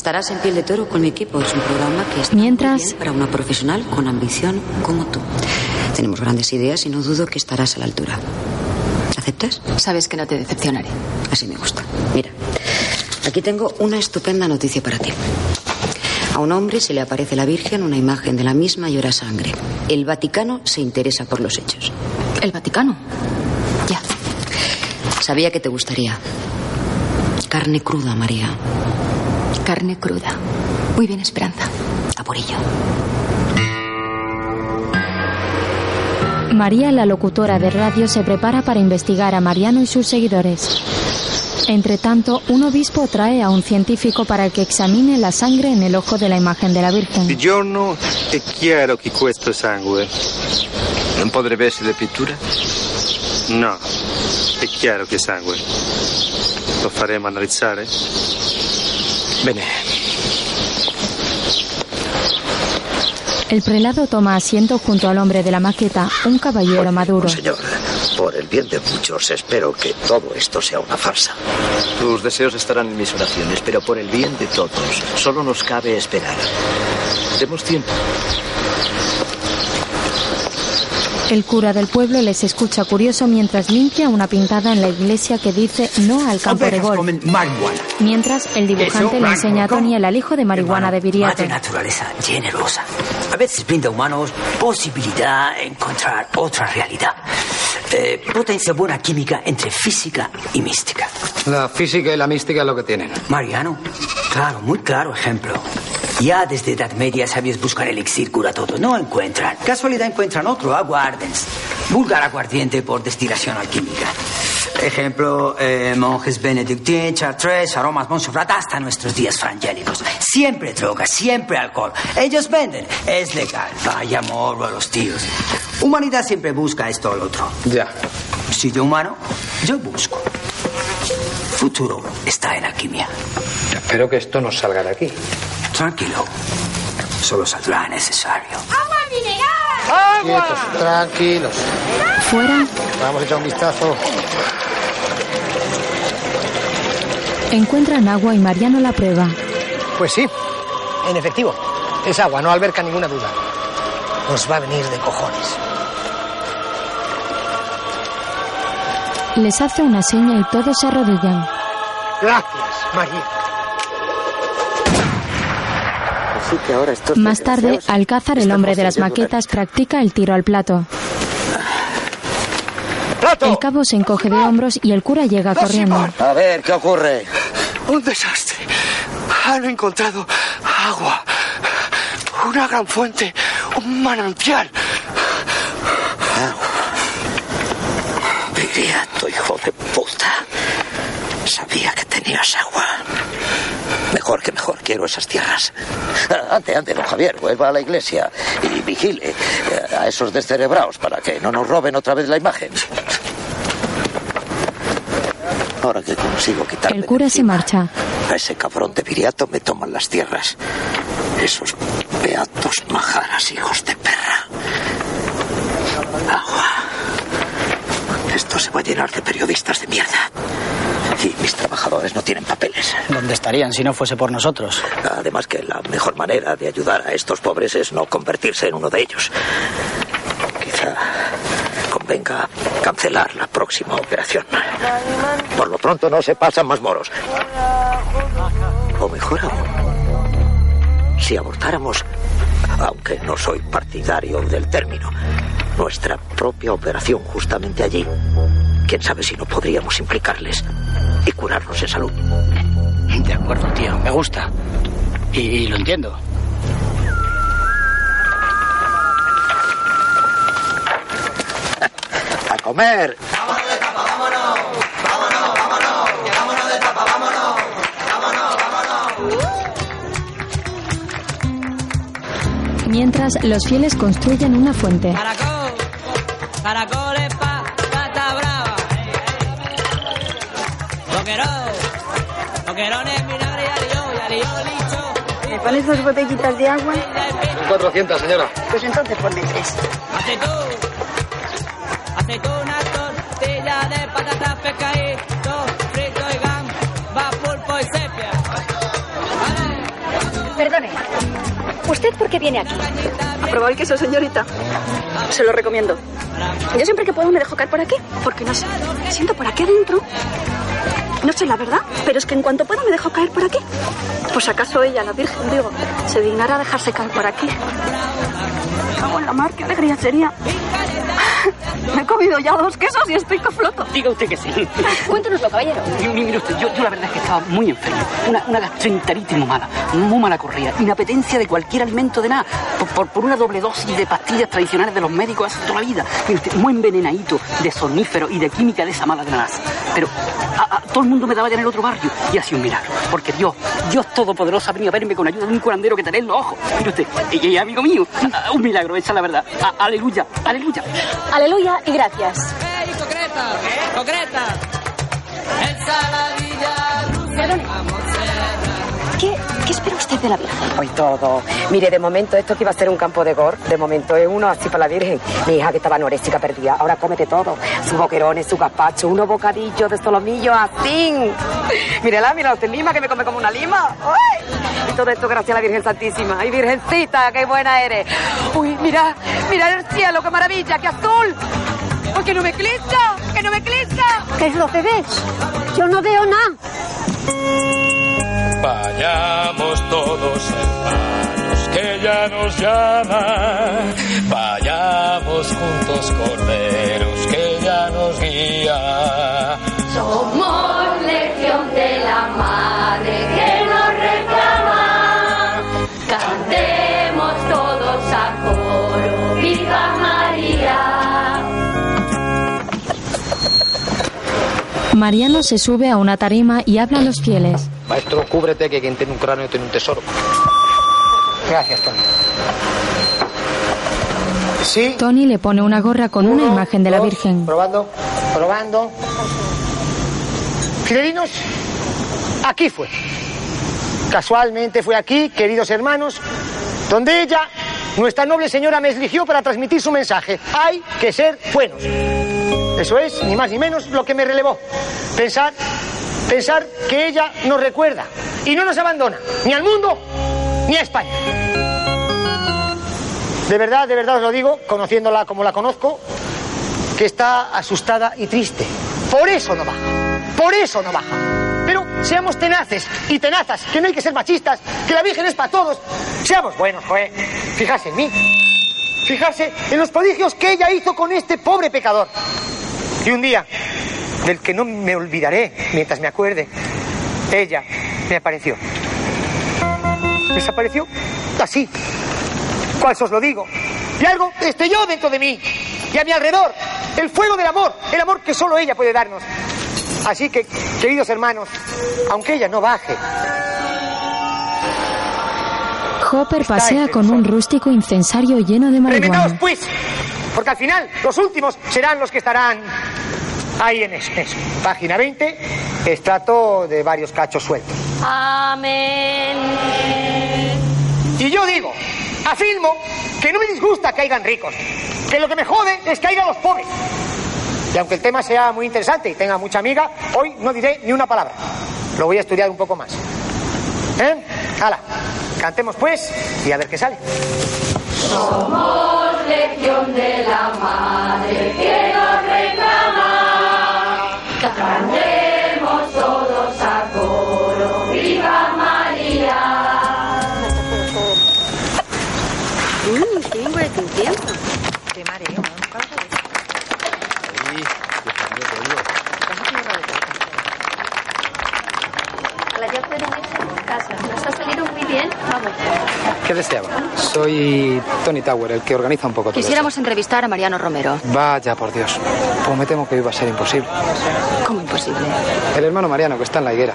Estarás en piel de toro con mi equipo. Es un programa que está Mientras- bien para una profesional con ambición como tú. Tenemos grandes ideas y no dudo que estarás a la altura. ¿Aceptas? Sabes que no te decepcionaré. Así me gusta. Mira, aquí tengo una estupenda noticia para ti. A un hombre se le aparece la Virgen una imagen de la misma y llora sangre. El Vaticano se interesa por los hechos. ¿El Vaticano? Ya. Sabía que te gustaría. Carne cruda, María. Carne cruda. Muy bien, Esperanza. A por ello. María, la locutora de radio, se prepara para investigar a Mariano y sus seguidores. Entre tanto, un obispo trae a un científico para que examine la sangre en el ojo de la imagen de la Virgen. Giorno è chiaro che questo sangue. Non potrebbe essere pittura? No, è chiaro che sangue. Lo faremo analizzare? Bene. El prelado toma asiento junto al hombre de la maqueta, un caballero maduro. Señor, por el bien de muchos, espero que todo esto sea una farsa. Tus deseos estarán en mis oraciones, pero por el bien de todos, solo nos cabe esperar. Demos tiempo. El cura del pueblo les escucha curioso mientras limpia una pintada en la iglesia que dice no al campo de golf. Mientras, el dibujante le enseña a Tony el alijo de marihuana de Viriato. Madre naturaleza generosa. A veces brinda a humanos posibilidad de encontrar otra realidad. Eh, potencia buena química entre física y mística. La física y la mística es lo que tienen. Mariano, claro, muy claro ejemplo. Ya desde Edad Media sabios buscar elixir cura todo. No encuentran. Casualidad encuentran otro, aguárdense. Vulgar aguardiente por destilación alquímica. Ejemplo, eh, monjes benedictín, chartres, aromas Montserrat, hasta nuestros días frangélicos. Siempre droga, siempre alcohol. Ellos venden, es legal. Vaya morbo a los tíos. Humanidad siempre busca esto o lo otro. Ya. Si yo humano, yo busco. Futuro está en alquimia. Espero que esto nos salga de aquí. Tranquilo. Solo saldrá necesario. Quietos, tranquilos. Fuera, Vamos a echar un vistazo. encuentran agua y Mariano la prueba. Pues sí, en efectivo. Es agua, no alberca ninguna duda. Nos va a venir de cojones. Les hace una seña y todos se arrodillan. Gracias, María. Así que ahora estos Más tarde, Alcázar, el hombre de las maquetas, practica el tiro al plato. El cabo se encoge de hombros y el cura llega corriendo. A ver, ¿qué ocurre? Un desastre. Han encontrado agua. Una gran fuente. Un manantial. Diría tu hijo de puta. Sabía que tenías agua. Mejor que mejor, quiero esas tierras. Ah, Ande, ande, don Javier, vuelva a la iglesia y vigile eh, a esos descerebrados para que no nos roben otra vez la imagen. Ahora que consigo quitarme El cura se marcha. a ese cabrón de Viriato me toman las tierras. Esos beatos majaras, hijos de perra. Agua. Esto se va a llenar de periodistas de mierda. Y mis trabajadores no tienen papeles. ¿Dónde estarían si no fuese por nosotros? Además que la mejor manera de ayudar a estos pobres es no convertirse en uno de ellos. Quizá convenga cancelar la próxima operación. Por lo pronto no se pasan más moros. O mejor aún, si abortáramos, aunque no soy partidario del término, nuestra propia operación justamente allí, quién sabe si no podríamos implicarles y curarnos en salud. De acuerdo, tío. Me gusta. Y, y lo entiendo. ¡A comer! Mientras, los fieles construyen una fuente. Caracoles pa, Boquerón, boquerones, vinagre y alió, y alió, licho. ¿Me pones dos botellitas de agua? 400, señora. Pues entonces ponme tres. Aceitún, aceitunas, tortilla, Ensalada de patatas, pescadito, frito y gamba, pulpo y sepia. Perdone. ¿Usted por qué viene aquí? A probar el queso, señorita. Se lo recomiendo. Yo siempre que puedo me dejo caer por aquí, porque no sé. Siento por aquí adentro. No sé la verdad, pero es que en cuanto puedo me dejo caer por aquí. Pues acaso ella, la Virgen, digo, se dignara a dejarse caer por aquí. Me cago en la mar, qué alegría sería. Me he comido ya dos quesos y estoy que floto. Diga usted que sí. Cuéntanoslo, caballero. Mi- Mire usted, yo, yo la verdad es que estaba muy enfermo. Una, una gastroenteritis muy mala, muy mala corrida. Inapetencia de cualquier alimento de nada. Por, por- por una doble dosis de pastillas tradicionales de los médicos hace toda la vida. Mire usted, muy envenenadito de sonífero y de química de esa mala de la NASA. Pero a- a- todo el mundo me daba ya en el otro barrio y ha sido un milagro. Porque Dios, Dios Todopoderoso ha venido a verme con ayuda de un curandero que tenés en los ojos. Mire usted, y, y amigo mío, a- a- un milagro, esa es la verdad. A- aleluya, aleluya. Aleluya y gracias. ¡Ey, concreta! ¡Concreta! ¿Qué, ¿Qué espera usted de la Virgen? Hoy todo. Mire, de momento esto que iba a ser un campo de gor, de momento es uno así para la Virgen. Mi hija que estaba anoréxica perdida, ahora cómete todo. Sus boquerones, su gazpacho, unos bocadillos de solomillo así. Mírala, mira usted lima que me come como una lima. ¡Ay! Y todo esto gracias a la Virgen Santísima. Ay, Virgencita, qué buena eres. Uy, mira, mira el cielo, qué maravilla, qué azul. Uy, que no me clisca, que no me clisca. ¿Qué es lo que ves? Yo no veo nada. Vayamos todos hermanos, que ya nos llama. Vayamos juntos corderos, que ya nos guía. Somos legión de la madre Mariano se sube a una tarima y habla a los fieles. Maestro, cúbrete que quien tiene un cráneo tiene un tesoro. Gracias, Tony. Sí. Tony le pone una gorra con una imagen de la Virgen. Probando, probando. Fidelinos, aquí fue. Casualmente fue aquí, queridos hermanos, donde ella, nuestra noble señora, me eligió para transmitir su mensaje. Hay que ser buenos. Eso es, ni más ni menos, lo que me relevó. Pensar, pensar que ella nos recuerda y no nos abandona, ni al mundo, ni a España. De verdad, de verdad os lo digo, conociéndola como la conozco, que está asustada y triste. Por eso no baja. Por eso no baja. Pero seamos tenaces y tenazas, que no hay que ser machistas, que la Virgen es para todos. Seamos buenos, joder. Fijarse en mí. Fijarse en los prodigios que ella hizo con este pobre pecador. Y un día, del que no me olvidaré mientras me acuerde, ella me apareció. Desapareció así. ¿Cuál os lo digo? Y algo estrelló dentro de mí y a mi alrededor. El fuego del amor, el amor que solo ella puede darnos. Así que, queridos hermanos, aunque ella no baje, Hopper pasea con un rústico incensario lleno de marihuana. pues, porque al final los últimos serán los que estarán ahí en eso. eso. Página 20, extrato de varios cachos sueltos. Amén. Y yo digo, afirmo que no me disgusta que hayan ricos, que lo que me jode es que haya los pobres. Y aunque el tema sea muy interesante y tenga mucha amiga, hoy no diré ni una palabra. Lo voy a estudiar un poco más. ¿Eh? Hala, cantemos pues y a ver qué sale. Somos legión de la madre que nos reclama. Cantemos todos a coro, viva María. Mmm, qué confianza. Qué mareo, La ya pueden irse a casa. Ha salido muy bien. Vamos. ¿Qué deseaba? Soy Tony Tower, el que organiza un poco todo Quisiéramos entrevistar a Mariano Romero. Vaya, por Dios. Pues me temo que iba a ser imposible. ¿Cómo imposible? El hermano Mariano, que está en la higuera.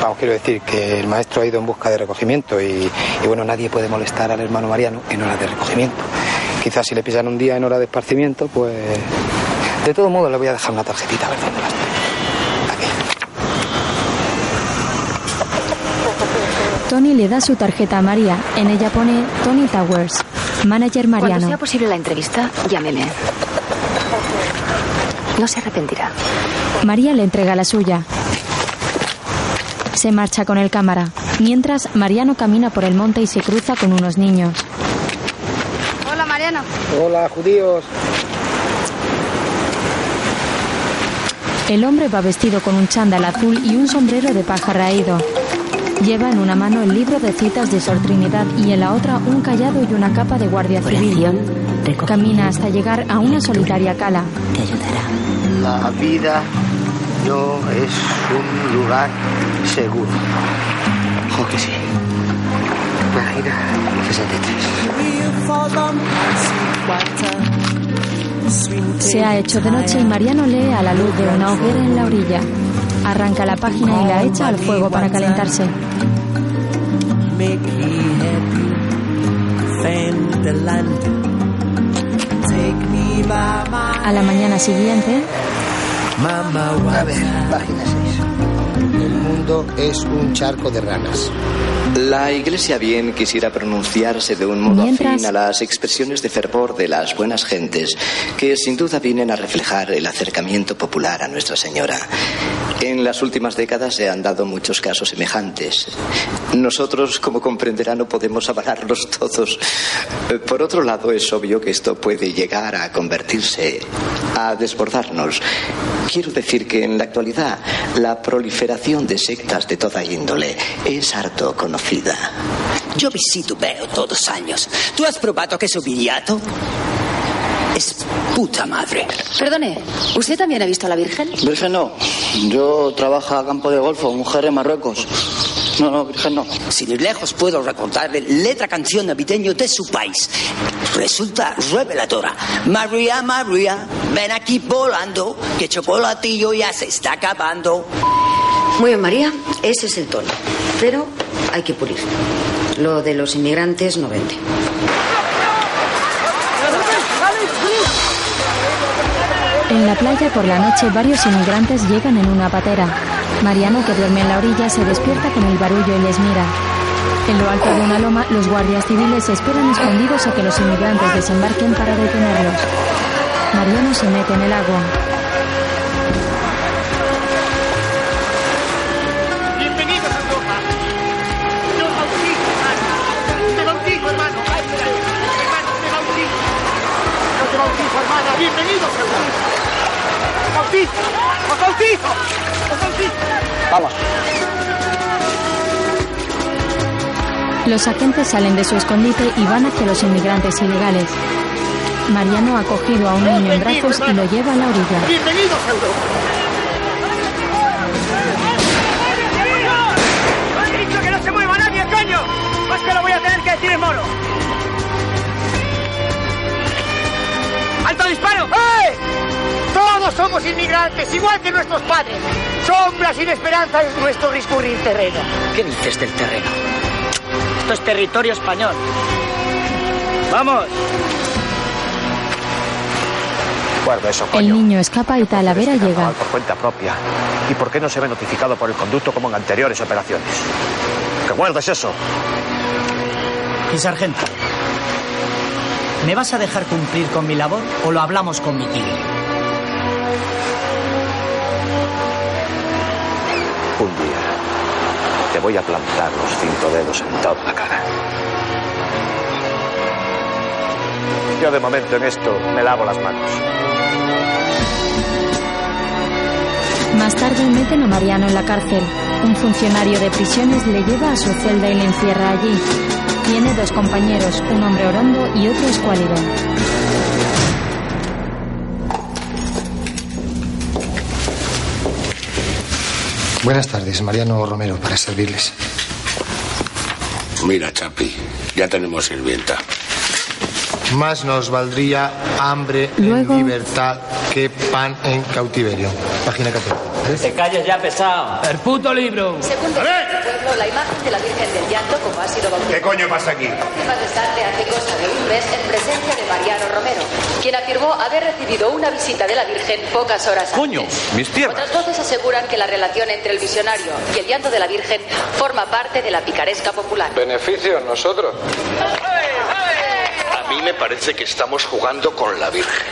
Vamos, quiero decir que el maestro ha ido en busca de recogimiento y, y, bueno, nadie puede molestar al hermano Mariano en horas de recogimiento. Quizás si le pillan un día en hora de esparcimiento, pues... De todo modo, le voy a dejar una tarjetita, a ver dónde la Tony le da su tarjeta a María. En ella pone Tony Towers, manager Cuando Mariano. sea posible la entrevista, llámeme. No se arrepentirá. María le entrega la suya. Se marcha con el cámara. Mientras, Mariano camina por el monte y se cruza con unos niños. Hola, Mariano. Hola, judíos. El hombre va vestido con un chándal azul y un sombrero de paja raído. Lleva en una mano el libro de citas de Sor Trinidad y en la otra un callado y una capa de guardia civil. Camina hasta llegar a una solitaria cala. Te ayudará. La vida no es un lugar seguro. Oh, que sí. Página 63. Se ha hecho de noche y Mariano lee a la luz de una hoguera en la orilla. Arranca la página y la echa al fuego para calentarse. A la mañana siguiente. A ver, página 6. El mundo es un charco de ranas. La Iglesia bien quisiera pronunciarse de un modo Mientras- afín a las expresiones de fervor de las buenas gentes, que sin duda vienen a reflejar el acercamiento popular a Nuestra Señora. En las últimas décadas se han dado muchos casos semejantes. Nosotros, como comprenderá, no podemos avalarlos todos. Eh, Por otro lado, es obvio que esto puede llegar a convertirse, a desbordarnos. Quiero decir que en la actualidad la proliferación de sectas de toda índole es harto conocida. Yo visito veo todos años. ¿Tú has probado queso villato? Es puta madre. Perdone, ¿usted también ha visto a la Virgen? Virgen no. Yo trabajo a campo de golfo, mujer en Marruecos. No, no, Virgen no. Sin ir lejos puedo recordarle letra canción navideño de su país. Resulta reveladora. María, María, ven aquí volando, que chocolatillo ya se está acabando. Muy bien, María, ese es el tono. Pero hay que pulir. Lo de los inmigrantes no vende. En la playa por la noche varios inmigrantes llegan en una patera. Mariano, que duerme en la orilla, se despierta con el barullo y les mira. En lo alto de una loma, los guardias civiles esperan escondidos a que los inmigrantes desembarquen para detenerlos. Mariano se mete en el agua. Bienvenidos a Europa. Yo bautizo, hermano. Hermano. Hermano, te bautizo. Yo te bautizo, hermana. Bienvenidos bautizo. Os bautizo. Os bautizo. Vamos. Los agentes salen de su escondite y van hacia los inmigrantes ilegales. Mariano ha cogido a un niño en brazos y lo lleva a la orilla. Bienvenidos a Europa. ¡He dicho que no se mueva nadie, coño! Más que lo voy a tener que decir en mono. ¡Alto disparo! ¡Eh! Somos inmigrantes, igual que nuestros padres. Sombras sin esperanza es nuestro discurrir terreno. ¿Qué dices del terreno? Esto es territorio español. ¡Vamos! Guarda eso, El niño escapa y Talavera llega. Por cuenta propia. ¿Y por qué no se ve notificado por el conducto como en anteriores operaciones? ¡Que guardes eso! Y sargento, ¿me vas a dejar cumplir con mi labor o lo hablamos con mi tío? Un día te voy a plantar los cinco dedos en toda la cara. Yo de momento en esto me lavo las manos. Más tarde meten a Mariano en la cárcel. Un funcionario de prisiones le lleva a su celda y le encierra allí. Tiene dos compañeros, un hombre orondo y otro escuálido. Buenas tardes, Mariano Romero, para servirles. Mira, Chapi, ya tenemos sirvienta. Más nos valdría hambre Luego- en libertad que pan en cautiverio. Página 14. Te calles ya, pesado. El puto libro. Según el pueblo, la imagen de la Virgen del Llanto, como ha sido bautizada, ¿Qué coño pasa aquí? manifestarse hace cosa de un mes en presencia de Mariano Romero, quien afirmó haber recibido una visita de la Virgen pocas horas antes. ¡Coño! ¡Mis tierras! Otras voces aseguran que la relación entre el visionario y el llanto de la Virgen forma parte de la picaresca popular. Beneficios nosotros. A mí me parece que estamos jugando con la Virgen.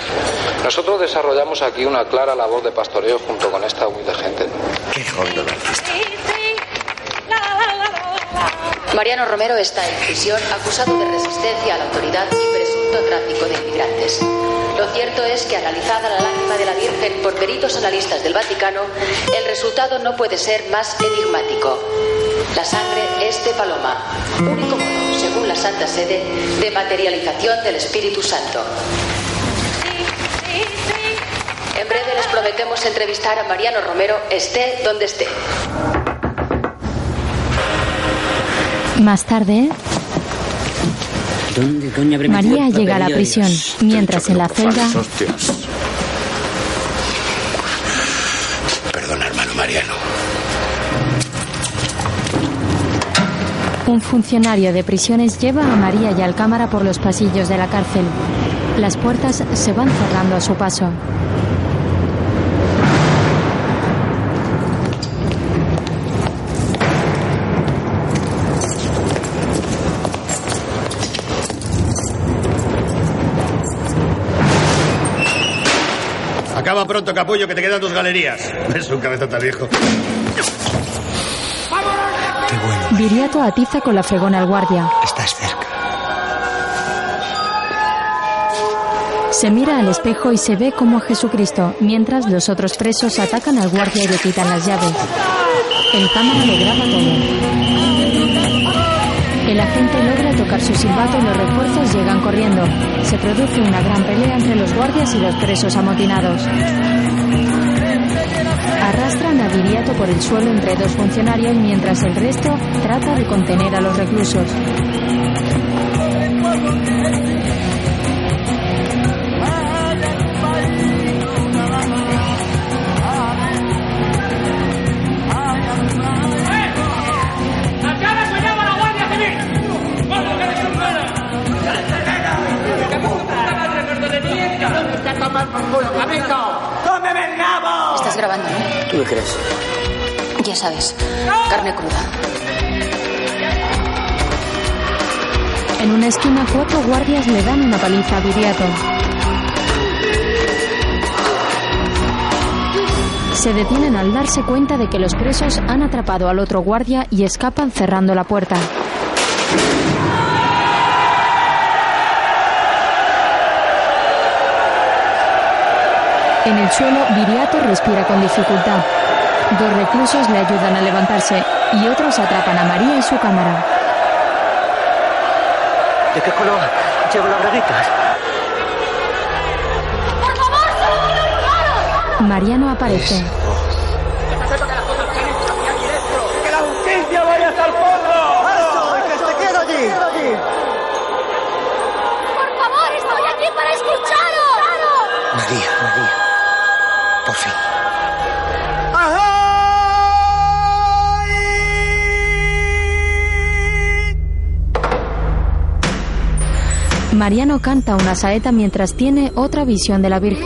Nosotros desarrollamos aquí una clara labor de pastoreo junto con esta humilde gente. Qué hondo artista. Mariano Romero está en prisión acusado de resistencia a la autoridad y tráfico de inmigrantes. Lo cierto es que analizada la lágrima de la Virgen por peritos analistas del Vaticano, el resultado no puede ser más enigmático. La sangre es de paloma, único modo, según la Santa Sede, de materialización del Espíritu Santo. En breve les prometemos entrevistar a Mariano Romero, esté donde esté. Más tarde, ¿Dónde coño habré metido María llega a la prisión, mientras en la celda Hostias. Perdona, hermano Mariano. un funcionario de prisiones lleva a María y al cámara por los pasillos de la cárcel. Las puertas se van cerrando a su paso. Acaba pronto, capullo, que te quedan dos galerías. Es un cabezota viejo. Viriato atiza con la fregona al guardia. Estás cerca. Se mira al espejo y se ve como a Jesucristo, mientras los otros presos atacan al guardia y le quitan las llaves. El cámara lo graba todo. El agente logra tocar su silbato y los refuerzos llegan corriendo. Se produce una gran pelea entre los guardias y los presos amotinados. Arrastran a Viriato por el suelo entre dos funcionarios mientras el resto trata de contener a los reclusos. ¡Cómeme el nabo! Estás grabando, ¿no? ¿Tú qué crees? Ya sabes, carne cruda. En una esquina, cuatro guardias le dan una paliza a Viriato. Se detienen al darse cuenta de que los presos han atrapado al otro guardia y escapan cerrando la puerta. En el suelo, Viriato respira con dificultad. Dos reclusos le ayudan a levantarse y otros atrapan a María y su cámara. ¿De qué color llevo las braguitas? Mariano aparece. ¡Que Mariano canta una saeta mientras tiene otra visión de la Virgen.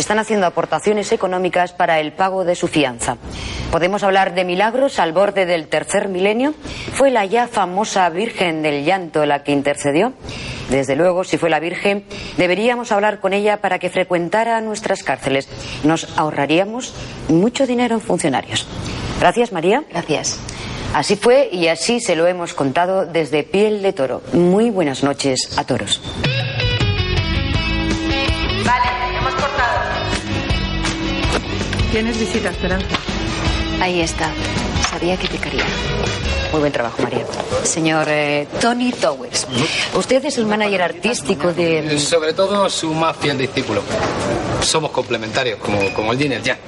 Están haciendo aportaciones económicas para el pago de su fianza. ¿Podemos hablar de milagros al borde del tercer milenio? ¿Fue la ya famosa Virgen del Llanto la que intercedió? Desde luego, si fue la Virgen, deberíamos hablar con ella para que frecuentara nuestras cárceles. Nos ahorraríamos mucho dinero en funcionarios. Gracias, María. Gracias. Así fue y así se lo hemos contado desde Piel de Toro. Muy buenas noches a toros. Tienes visita, Esperanza. Ahí está. Sabía que picaría. Muy buen trabajo, María. Señor eh, Tony Towers, usted es el manager artístico de... Sobre todo su más fiel discípulo. Somos complementarios, como, como el yin y el yang.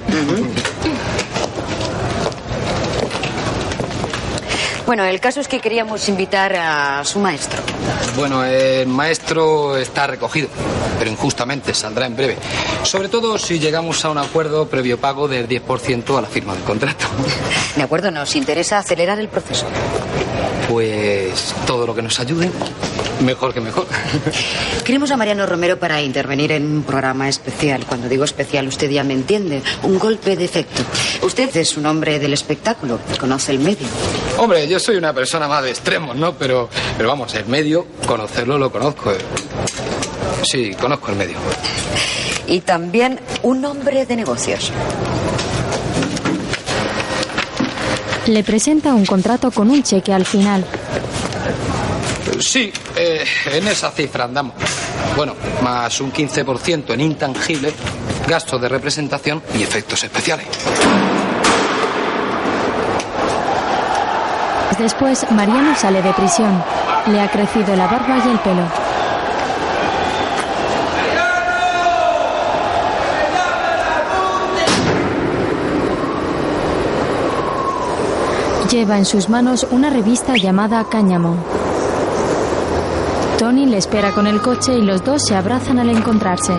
Bueno, el caso es que queríamos invitar a su maestro. Bueno, el maestro está recogido, pero injustamente saldrá en breve. Sobre todo si llegamos a un acuerdo previo pago del 10% a la firma del contrato. De acuerdo, nos interesa acelerar el proceso. Pues todo lo que nos ayude, mejor que mejor. Queremos a Mariano Romero para intervenir en un programa especial. Cuando digo especial, usted ya me entiende. Un golpe de efecto. Usted es un hombre del espectáculo, conoce el medio. Hombre, yo soy una persona más de extremos, ¿no? Pero, pero vamos, el medio, conocerlo lo conozco. Sí, conozco el medio. Y también un hombre de negocios. Le presenta un contrato con un cheque al final. Sí, eh, en esa cifra andamos. Bueno, más un 15% en intangible, gastos de representación y efectos especiales. Después, Mariano sale de prisión. Le ha crecido la barba y el pelo. Lleva en sus manos una revista llamada Cáñamo. Tony le espera con el coche y los dos se abrazan al encontrarse.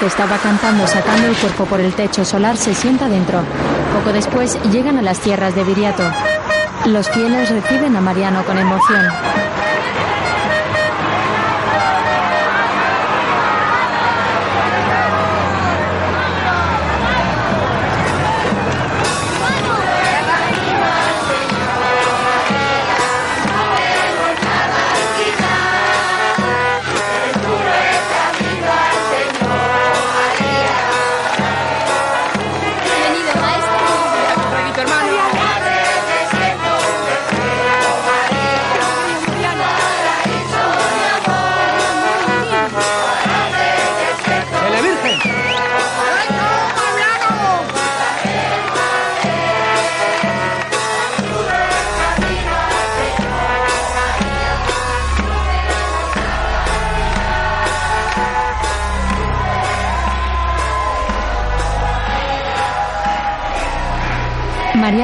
Que estaba cantando sacando el cuerpo por el techo solar, se sienta dentro. Poco después llegan a las tierras de Viriato. Los fieles reciben a Mariano con emoción.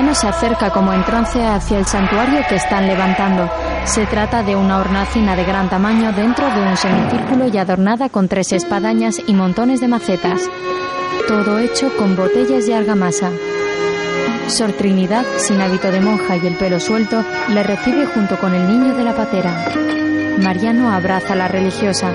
Mariano se acerca como en trance hacia el santuario que están levantando. Se trata de una hornacina de gran tamaño dentro de un semicírculo y adornada con tres espadañas y montones de macetas. Todo hecho con botellas de argamasa. Sor Trinidad, sin hábito de monja y el pelo suelto, le recibe junto con el niño de la patera. Mariano abraza a la religiosa.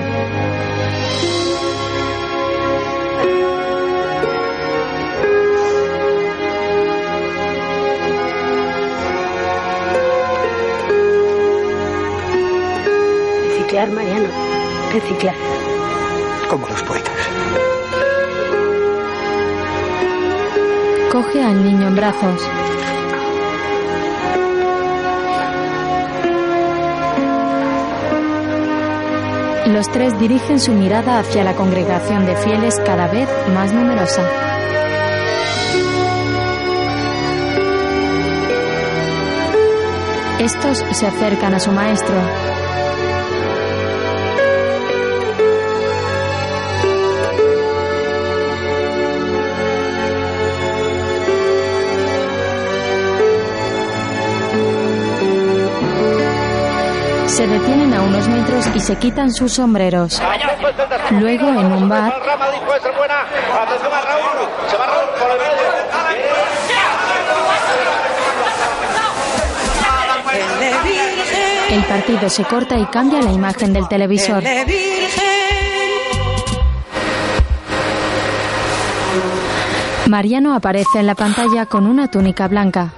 Reciclar, Mariano. Reciclar. Como los poetas. Coge al niño en brazos. Los tres dirigen su mirada hacia la congregación de fieles cada vez más numerosa. Estos se acercan a su maestro. Y se quitan sus sombreros. Luego, en un bar, El partido se corta y cambia la imagen del televisor. Mariano aparece en la pantalla con una túnica blanca.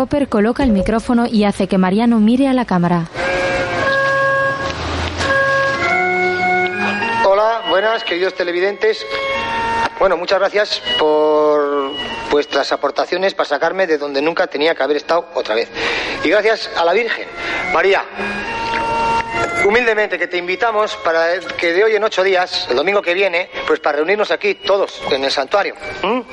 Hopper coloca el micrófono y hace que Mariano mire a la cámara. Hola, buenas, queridos televidentes. Bueno, muchas gracias por vuestras aportaciones para sacarme de donde nunca tenía que haber estado otra vez. Y gracias a la Virgen. María, humildemente que te invitamos para que de hoy en ocho días, el domingo que viene, pues para reunirnos aquí todos en el santuario. ¿m?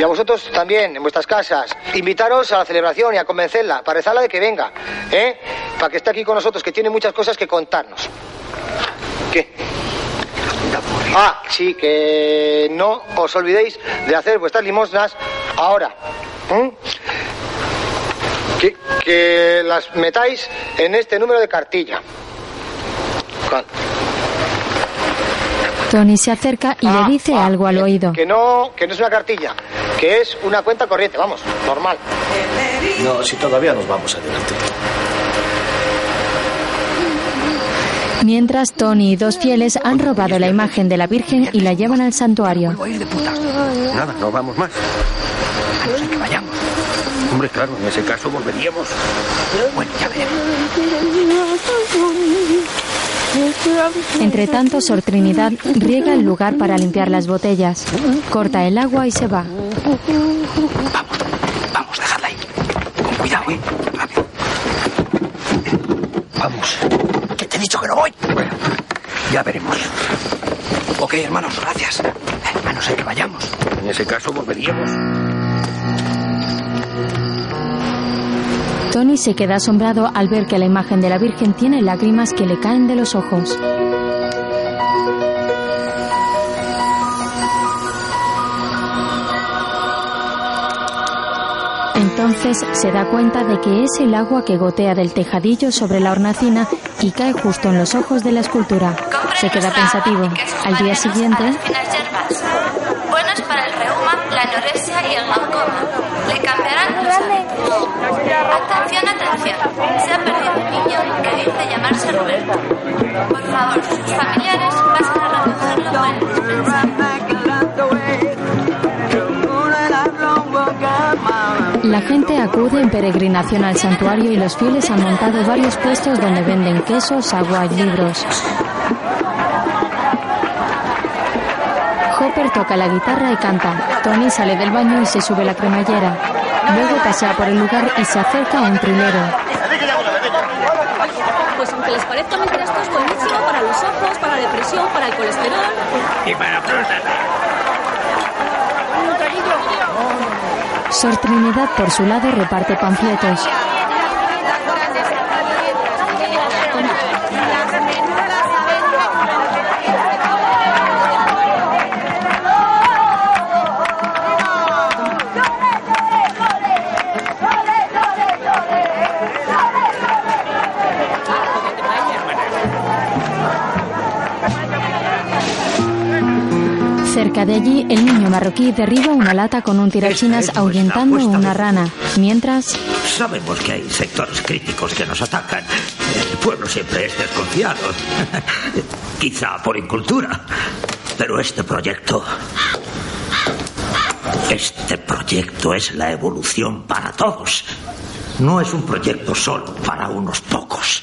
Y a vosotros también, en vuestras casas, invitaros a la celebración y a convencerla, para rezarla de que venga, ¿eh? Para que esté aquí con nosotros, que tiene muchas cosas que contarnos. ¿Qué? Ah, sí, que no os olvidéis de hacer vuestras limosnas ahora. Que, las metáis en este número de cartilla. Tony se acerca y le dice algo al oído. Que no, que no es una cartilla, que es una cuenta corriente, vamos, normal. No, si todavía nos vamos a divertir. Mientras Tony y dos fieles han robado la imagen de la Virgen y la llevan al santuario. Nada, no vamos más. A no ser que vayamos. Hombre, claro, en ese caso volveríamos. Bueno, ya veremos. Entre tanto, Sor Trinidad riega el lugar para limpiar las botellas. Corta el agua y se va. Vamos, dejadla ahí. Con cuidado, ¿eh? Vamos. Que te he dicho que no voy. Bueno, ya veremos. Ok, hermanos, gracias. A no ser que vayamos. En ese caso volveríamos. Tony se queda asombrado al ver que la imagen de la Virgen tiene lágrimas que le caen de los ojos. Entonces se da cuenta de que es el agua que gotea del tejadillo sobre la hornacina y cae justo en los ojos de la escultura. Se queda pensativo. Al día siguiente. Buenos para el reuma, la anorexia y el glaucoma. Le cambiarán los hábitos. Atención, atención. Se ha perdido un niño que dice llamarse Roberto. Por favor, sus familiares pasen a recogerlo el la gente acude en peregrinación al santuario y los fieles han montado varios puestos donde venden quesos, agua y libros. Hopper toca la guitarra y canta. Tony sale del baño y se sube la cremallera. Luego pasea por el lugar y se acerca a un trilero. Pues aunque les parezca mentira, esto es buenísimo para los ojos, para la depresión, para el colesterol. Y para próstata. Sor Trinidad, por su lado, reparte panfletos. Cerca de allí, el niño marroquí derriba una lata con un tirachinas ahuyentando una rana. Mientras, Sabemos que hay sectores críticos que nos atacan. El pueblo siempre es desconfiado. Quizá por incultura. Pero este proyecto... Este proyecto es la evolución para todos. No es un proyecto solo para unos pocos.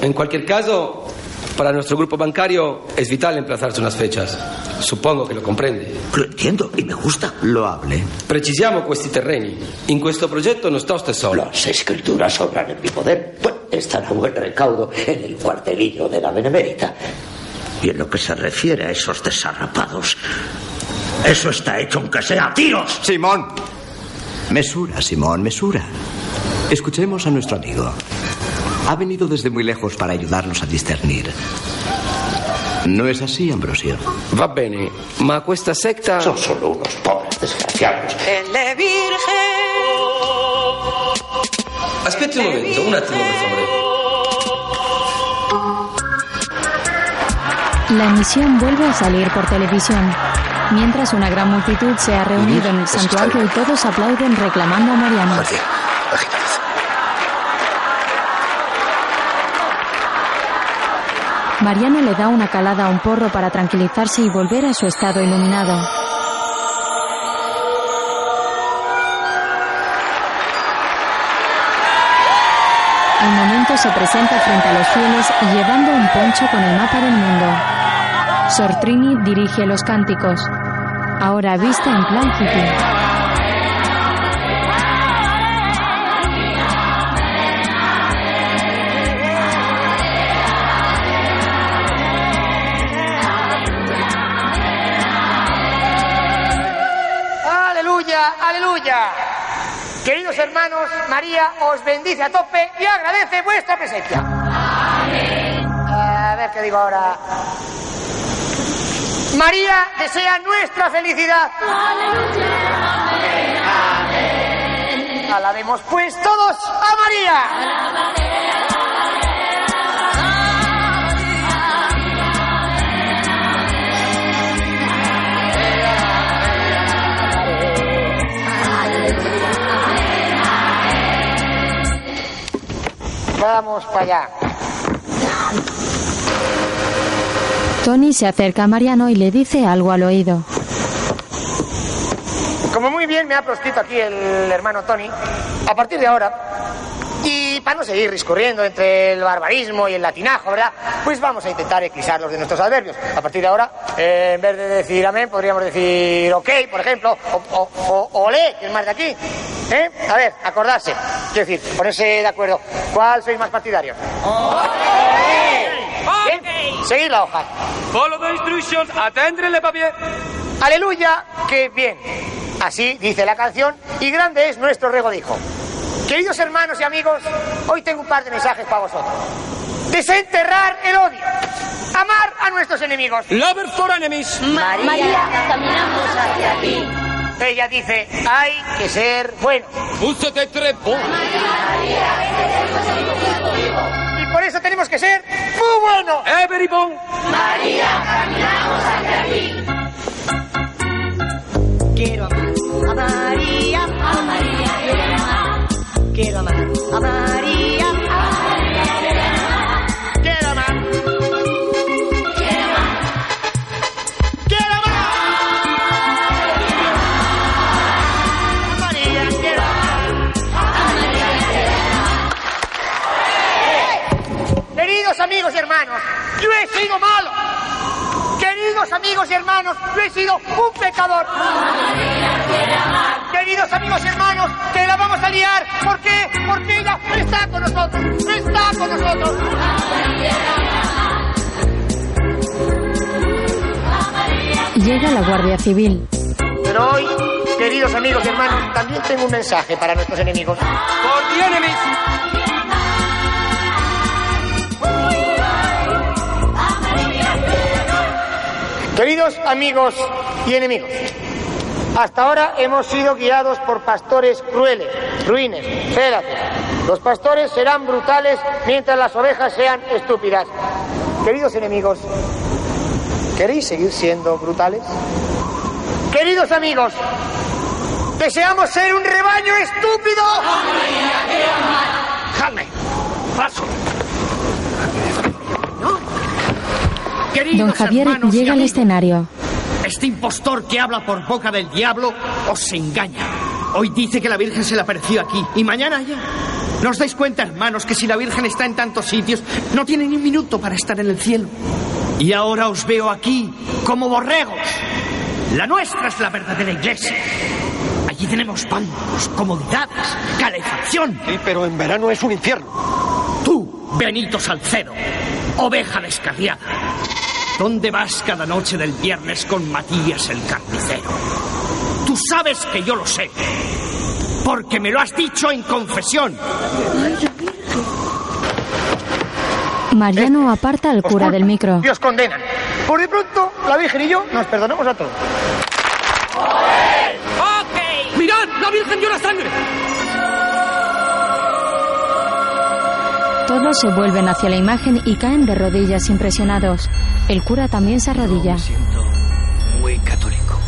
En cualquier caso, para nuestro grupo bancario es vital emplazarse unas fechas. Suppongo che lo comprende. Lo entiendo e mi gusta. Lo hable. Precisiamo questi terreni. In questo progetto non sta usted solo. Las escrituras sobran en mi poder. Pues están a buen recaudo en el cuartelillo de la Benemérita. Y en lo que se refiere a esos desarrapados, eso está hecho aunque sea a tiros. Simón. Mesura, Simón, mesura. Escuchemos a nuestro amigo. Ha venido desde muy lejos para ayudarnos a discernir. ¿No es así, Ambrosio? Va bene, ma questa secta... Son solo unos pobres desgraciados. Aspetti un momento, un attimo per favore. La emisión vuelve a salir por televisión. Mientras una gran multitud se ha reunido en el santuario y todos aplauden reclamando a Mariano. Mariano le da una calada a un porro para tranquilizarse y volver a su estado iluminado. Al momento se presenta frente a los fieles llevando un poncho con el mapa del mundo. Sortrini dirige los cánticos. Ahora vista en plan hippie. Aleluya, aleluya. Queridos hermanos, María os bendice a tope y agradece vuestra presencia. A ver qué digo ahora. María desea nuestra felicidad. Alabemos pues todos a María. Vamos para allá. Tony se acerca a Mariano y le dice algo al oído. Como muy bien me ha proscrito aquí el hermano Tony, a partir de ahora, para no seguir discurriendo entre el barbarismo y el latinajo, ¿verdad? Pues vamos a intentar eclipsarlos de nuestros adverbios. A partir de ahora, eh, en vez de decir amén, podríamos decir ok, por ejemplo, o, o, o olé, que es más de aquí. ¿Eh? A ver, acordarse. Quiero decir, ponerse de acuerdo. ¿Cuál sois más partidario? Bien, seguid la hoja. Follow the instructions, atendre le papier. Aleluya, que bien. Así dice la canción y grande es nuestro regodijo. Queridos hermanos y amigos, hoy tengo un par de mensajes para vosotros. Desenterrar el odio. Amar a nuestros enemigos. Lover for enemies. María, caminamos hacia ti. Ella dice, hay que ser bueno. Es très bon. Y por eso tenemos que ser muy buenos. Every bon. María, caminamos hacia ti. Quiero amar a María, a María quiero amar. A María, quiero. Quiero. Queridos amigos y hermanos, yo he sido malo. Queridos amigos y hermanos, yo he sido un pecador. Queridos amigos y hermanos, que la vamos a liar. ¿Por qué? Porque ella está con nosotros. Está con nosotros. Llega la Guardia Civil. Pero hoy, queridos amigos y hermanos, también tengo un mensaje para nuestros enemigos. For Queridos amigos y enemigos, hasta ahora hemos sido guiados por pastores crueles, ruines, félaces. Los pastores serán brutales mientras las ovejas sean estúpidas. Queridos enemigos, ¿queréis seguir siendo brutales? Queridos amigos, deseamos ser un rebaño estúpido. ¡Paso! Don Javier llega al escenario. Este impostor que habla por boca del diablo os engaña. Hoy dice que la Virgen se le apareció aquí y mañana allá. ¿No os dais cuenta, hermanos, que si la Virgen está en tantos sitios, no tiene ni un minuto para estar en el cielo? Y ahora os veo aquí como borregos. La nuestra es la verdadera iglesia. Allí tenemos bancos, comodidades, calefacción. Sí, pero en verano es un infierno. Tú, Benito Salcedo, oveja descarriada. ¿Dónde vas cada noche del viernes con Matías el carnicero? Tú sabes que yo lo sé. Porque me lo has dicho en confesión. Mariano aparta al cura del micro. Y os condenan. Por de pronto, la Virgen y yo nos perdonamos a todos. ¡Ok! ¡Mirad! ¡La Virgen llora sangre! Todos se vuelven hacia la imagen y caen de rodillas impresionados. El cura también se arrodilla. Muy católico.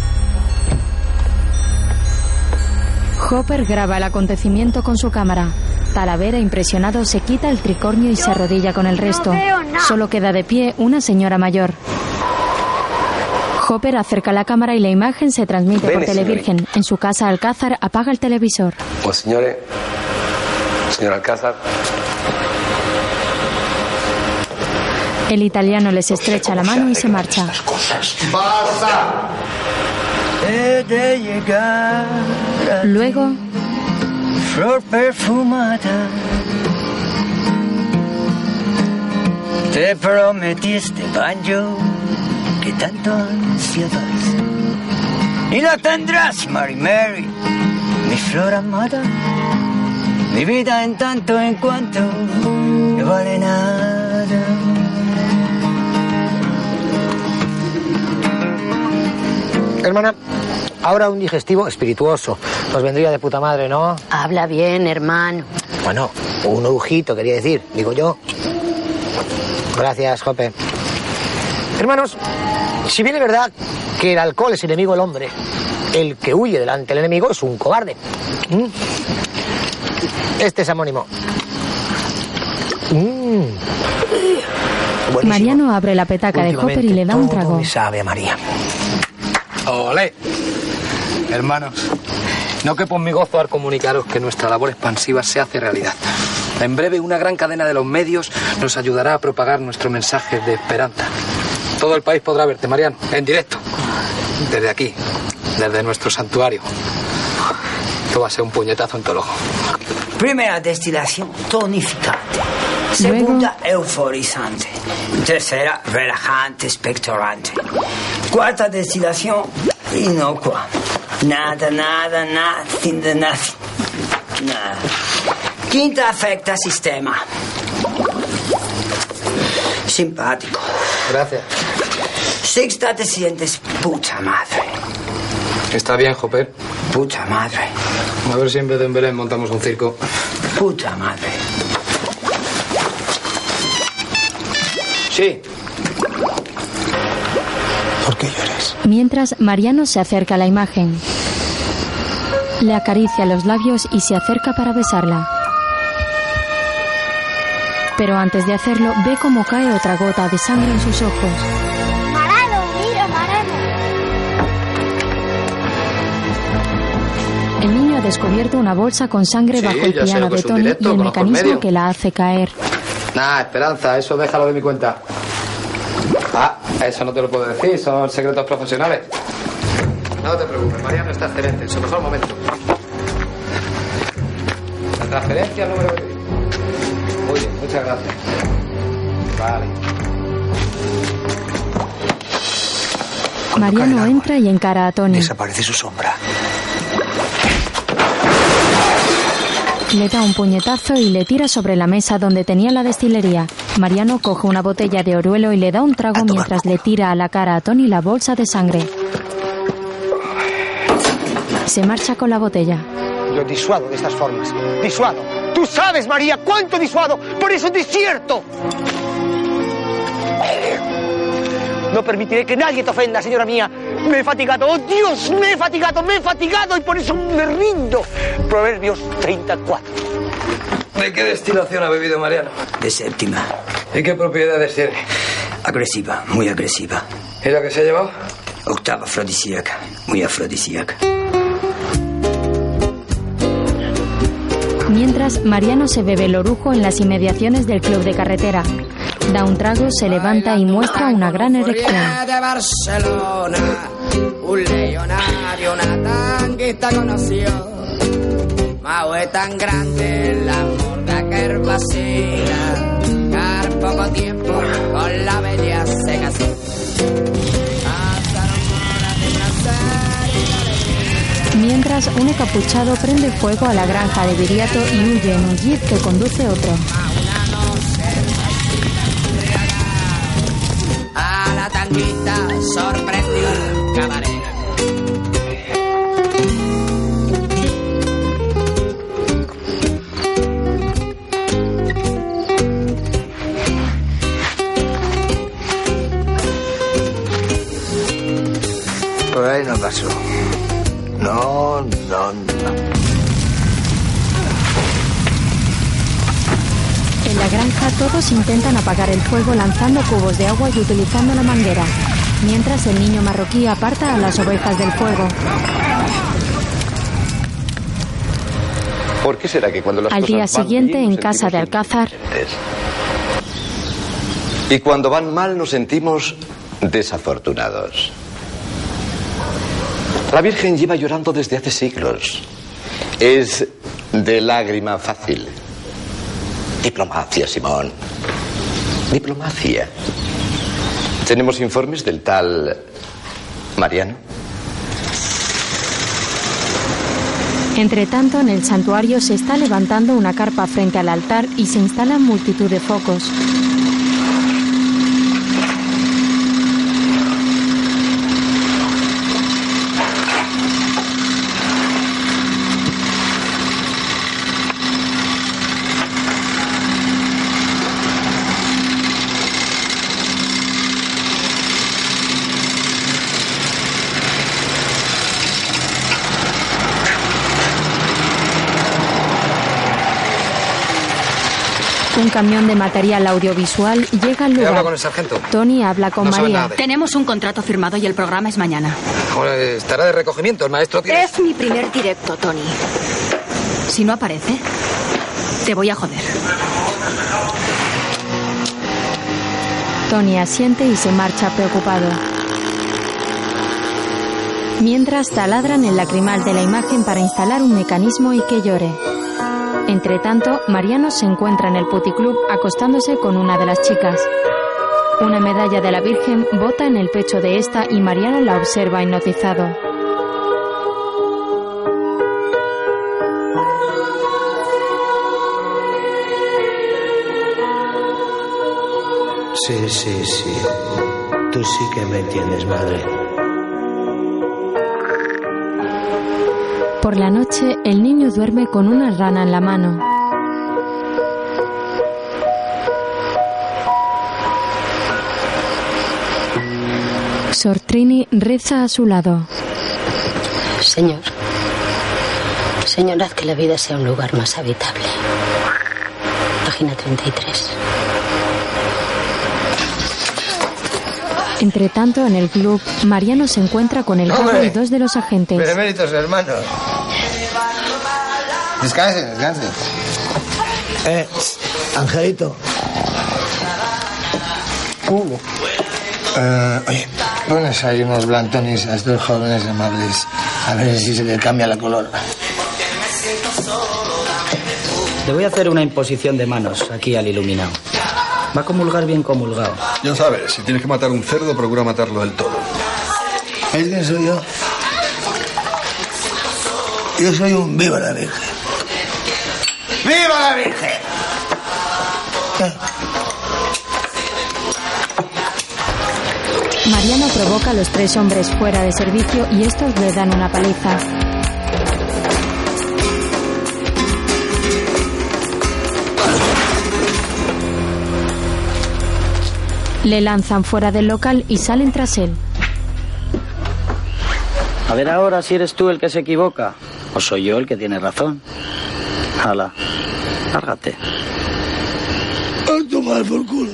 Hopper graba el acontecimiento con su cámara. Talavera, impresionado, se quita el tricornio y se arrodilla con el resto. Solo queda de pie una señora mayor. Hopper acerca la cámara y la imagen se transmite por televirgen. En su casa, Alcázar apaga el televisor. Oh, signore, signor Alcázar, El italiano les estrecha la mano y se marcha. ¡Basta! He de llegar Luego, flor perfumada. Te prometí este baño que tanto ansiabas. Y lo tendrás, Mary Mary, mi flor amada. Mi vida en tanto en cuanto no vale nada. Hermana, ahora un digestivo espirituoso. Nos vendría de puta madre, ¿no? Habla bien, hermano. Bueno, un ojito, quería decir, digo yo. Gracias, Jope. Hermanos, si bien es verdad que el alcohol es enemigo del hombre, el que huye delante del enemigo es un cobarde. ¿Mm? Este es amónimo. Mm. Mariano abre la petaca de Hopper y le da un trago. me sabe a María. ¡Olé! Hermanos, no que por mi gozo al comunicaros que nuestra labor expansiva se hace realidad. En breve, una gran cadena de los medios nos ayudará a propagar nuestro mensaje de esperanza. Todo el país podrá verte, Mariano, en directo. Desde aquí, desde nuestro santuario. Esto va a ser un puñetazo en todo el ojo. Primera destilación, tonificante. Segunda, euforizante. Tercera, relajante, expectorante. Cuarta destilación, inocua. Nada, nada, nothing de nothing. Nada. Quinta, afecta sistema. Simpático. Gracias. Sexta, te sientes puta madre. Está bien, Hopper. Puta madre. A ver si en vez de en Belén montamos un circo. Puta madre. Sí. ¿Por qué lloras? Mientras, Mariano se acerca a la imagen. Le acaricia los labios y se acerca para besarla. Pero antes de hacerlo, ve cómo cae otra gota de sangre en sus ojos. Marano, mira, Marano. El niño ha descubierto una bolsa con sangre Sí, bajo el piano de Tony y el mecanismo medio. que la hace caer. Nah, Esperanza, eso déjalo de mi cuenta. Ah, eso no te lo puedo decir, son secretos profesionales. No te preocupes, Mariano está excelente, en su mejor momento. La transferencia número 20. Muy bien, muchas gracias. Vale. Mariano entra y encara a Tony. Desaparece su sombra. Le da un puñetazo y le tira sobre la mesa donde tenía la destilería. Mariano coge una botella de oruelo y le da un trago mientras le tira a la cara a Tony la bolsa de sangre. Se marcha con la botella. Yo disuado de estas formas. Disuado. Tú sabes, María, cuánto disuado por ese desierto. No permitiré que nadie te ofenda, señora mía. Me he fatigado. Oh, Dios, me he fatigado, me he fatigado y por eso me rindo. Proverbios 34. ¿De qué destilación ha bebido Mariano? De séptima. ¿Y qué propiedades tiene? Agresiva, muy agresiva. ¿Y la que se ha llevado? Octava afrodisíaca, muy afrodisíaca. Mientras, Mariano se bebe el orujo en las inmediaciones del club de carretera. Da un trago, se levanta y muestra una gran erección. de Barcelona, un legionario, una tanguista conoció. Mau es tan grande aquel vacila, que al poco tiempo con la bella se casó. Mientras, un encapuchado prende fuego a la granja de Viriato y huye en un jeep que conduce otro. A la tanguita sorprendió ahí no pasó. No, no, no. En la granja todos intentan apagar el fuego lanzando cubos de agua y utilizando la manguera, mientras el niño marroquí aparta a las ovejas del fuego. ¿Por qué será que cuando las Al cosas día van siguiente, bien, en casa de Alcázar? Y cuando van mal nos sentimos desafortunados. La Virgen lleva llorando desde hace siglos. Es de lágrima fácil. Diplomacia, Simón. Diplomacia. Tenemos informes del tal Mariano. Entre tanto, en el santuario se está levantando una carpa frente al altar y se instalan multitud de focos. Un camión de material audiovisual llega al lugar. con el sargento. Tony habla con No María. de- Tenemos un contrato firmado y el programa es mañana. Estará de recogimiento. El maestro tiene... Es mi primer directo, Tony. Si no aparece, te voy a joder. Tony asiente y se marcha preocupado. Mientras taladran el lacrimal de la imagen para instalar un mecanismo y que llore. Entre tanto, Mariano se encuentra en el puticlub acostándose con una de las chicas. Una medalla de la Virgen bota en el pecho de esta y Mariano la observa hipnotizado. Sí, sí, sí. Tú sí que me entiendes, madre. Por la noche, el niño duerme con una rana en la mano. Sortrini reza a su lado. Señor. Señor, haz que la vida sea un lugar más habitable. Página 33. Entre tanto, en el club, Mariano se encuentra con el cabo y dos de los agentes. Beneméritos, hermanos. Descansen, descansen. Eh, Angelito. Hugo. Eh, oye, pones ahí unos blantones a estos jóvenes amables. A ver si se le cambia la color. Le voy a hacer una imposición de manos aquí al iluminado. Va a comulgar bien comulgado. Ya sabes, si tienes que matar un cerdo, procura matarlo del todo. ¿Es quién soy yo? Yo soy un viva la Virgen. ¡Viva la Virgen! Mariano provoca a los tres hombres fuera de servicio y estos le dan una paliza. Le lanzan fuera del local y salen tras él. A ver ahora si eres tú el que se equivoca o soy yo el que tiene razón. Hala, lárgate. A tomar por culo.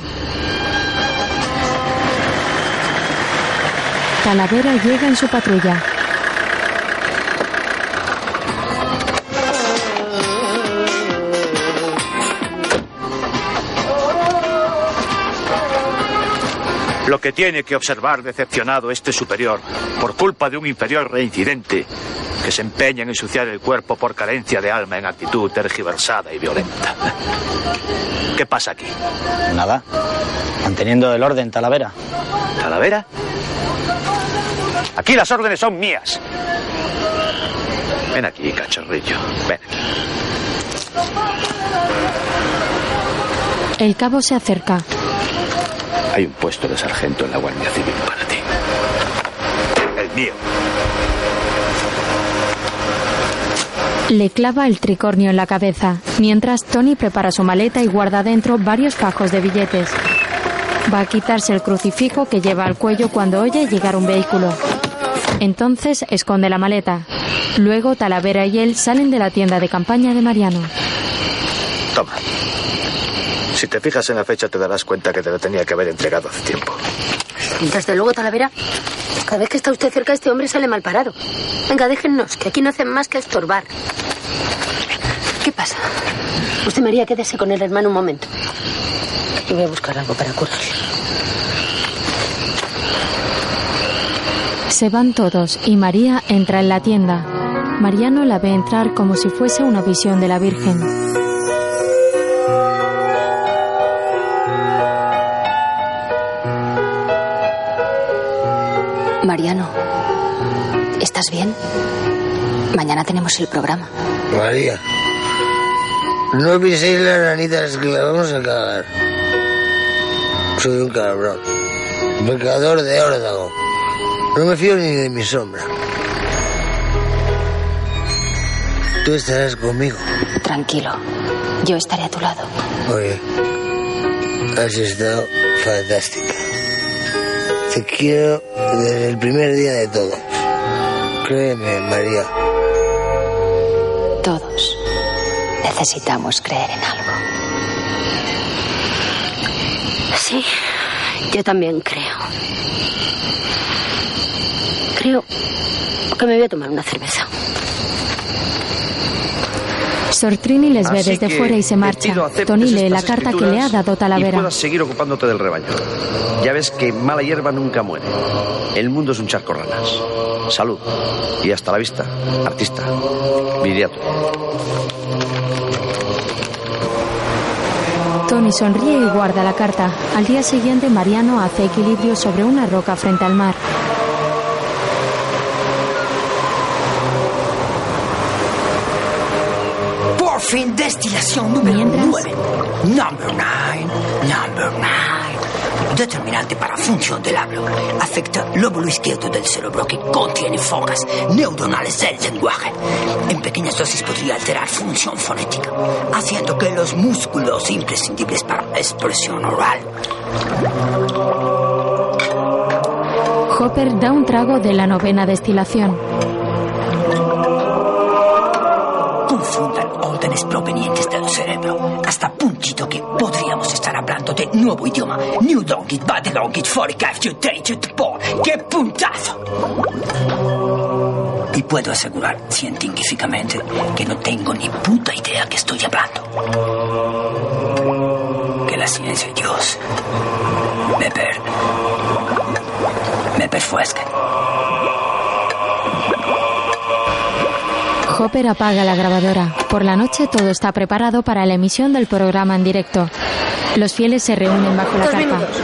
Talavera llega en su patrulla. Lo que tiene que observar decepcionado este superior por culpa de un inferior reincidente que se empeña en ensuciar el cuerpo por carencia de alma en actitud tergiversada y violenta. ¿Qué pasa aquí? Nada. Manteniendo el orden, Talavera. ¿Talavera? Aquí las órdenes son mías. Ven aquí, cachorrillo. Ven. El cabo se acerca. Hay un puesto de sargento en la Guardia Civil para ti. El mío. Le clava el tricornio en la cabeza, mientras Tony prepara su maleta y guarda dentro varios fajos de billetes. Va a quitarse el crucifijo que lleva al cuello cuando oye llegar un vehículo. Entonces esconde la maleta. Luego Talavera y él salen de la tienda de campaña de Mariano. Toma. Si te fijas en la fecha te darás cuenta que te la tenía que haber entregado hace tiempo. Desde luego, Talavera, cada vez que está usted cerca, este hombre sale mal parado. Venga, déjennos, que aquí no hacen más que estorbar. ¿Qué pasa? Usted, María, quédese con el hermano un momento. Y voy a buscar algo para curarle. Se van todos y María entra en la tienda. Mariano la ve entrar como si fuese una visión de la Virgen. ¿Estás bien? Mañana tenemos el programa. María, no piséis las ranitas que la vamos a cagar. Soy un cabrón. Pecador de órdago. No me fío ni de mi sombra. Tú estarás conmigo. Tranquilo, yo estaré a tu lado. Oye, has estado fantástica. Te quiero desde el primer día de todo. Créeme, María. Todos necesitamos creer en algo. Sí, yo también creo. Creo que me voy a tomar una cerveza. Sortrini les ve Así desde fuera y se marcha. Tony lee la carta que le ha dado Y Talavera. puedas seguir ocupándote del rebaño. Ya ves que mala hierba nunca muere. El mundo es un charco de ranas. Salud. Y hasta la vista, artista. Viriato. Tony sonríe y guarda la carta. Al día siguiente, Mariano hace equilibrio sobre una roca frente al mar. Por fin, destilación número 9. Number 9. Number 9. Determinante para función del habla. Afecta lóbulo izquierdo del cerebro que contiene focas neuronales del lenguaje. En pequeñas dosis podría alterar función fonética, haciendo que los músculos imprescindibles para la expresión oral Hopper da un trago de la novena destilación. Órdenes provenientes del cerebro, hasta puntito que podríamos estar hablando de nuevo idioma. New Longit, Body Longit, Foricaf, Digit, Por. ¡Qué puntazo! Y puedo asegurar científicamente que no tengo ni puta idea que estoy hablando. Que la ciencia y Dios me per... me perfuezcan. Hopper apaga la grabadora. Por la noche todo está preparado para la emisión del programa en directo. Los fieles se reúnen bajo la Dos carpa. minutos.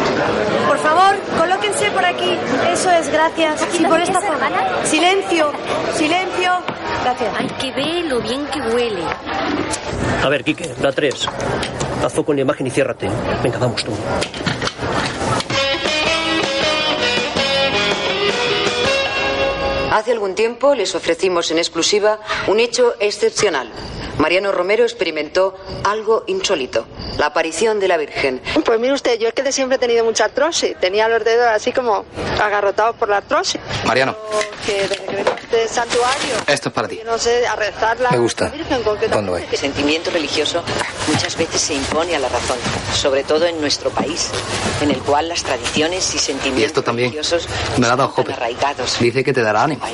Por favor, colóquense por aquí. Eso es, gracias. Sí, por esta zona. Silencio, silencio. Gracias. Hay que ver lo bien que huele. A ver, Quique, la 3. Haz foco en la imagen y ciérrate. Venga, vamos tú. Hace algún tiempo les ofrecimos en exclusiva un hecho excepcional. Mariano Romero experimentó algo insólito, la aparición de la Virgen. Pues mire usted, yo es que de siempre he tenido mucha artrosis. Tenía los dedos así como agarrotados por la artrosis. Mariano, Que este santuario, esto es para ti. no sé, a rezar la Me gusta. la Virgen concretamente. El sentimiento religioso muchas veces se impone a la razón, sobre todo en nuestro país, en el cual las tradiciones y Y sentimientos esto también. religiosos Me ha dado arraigados. Dice que te dará ánimo.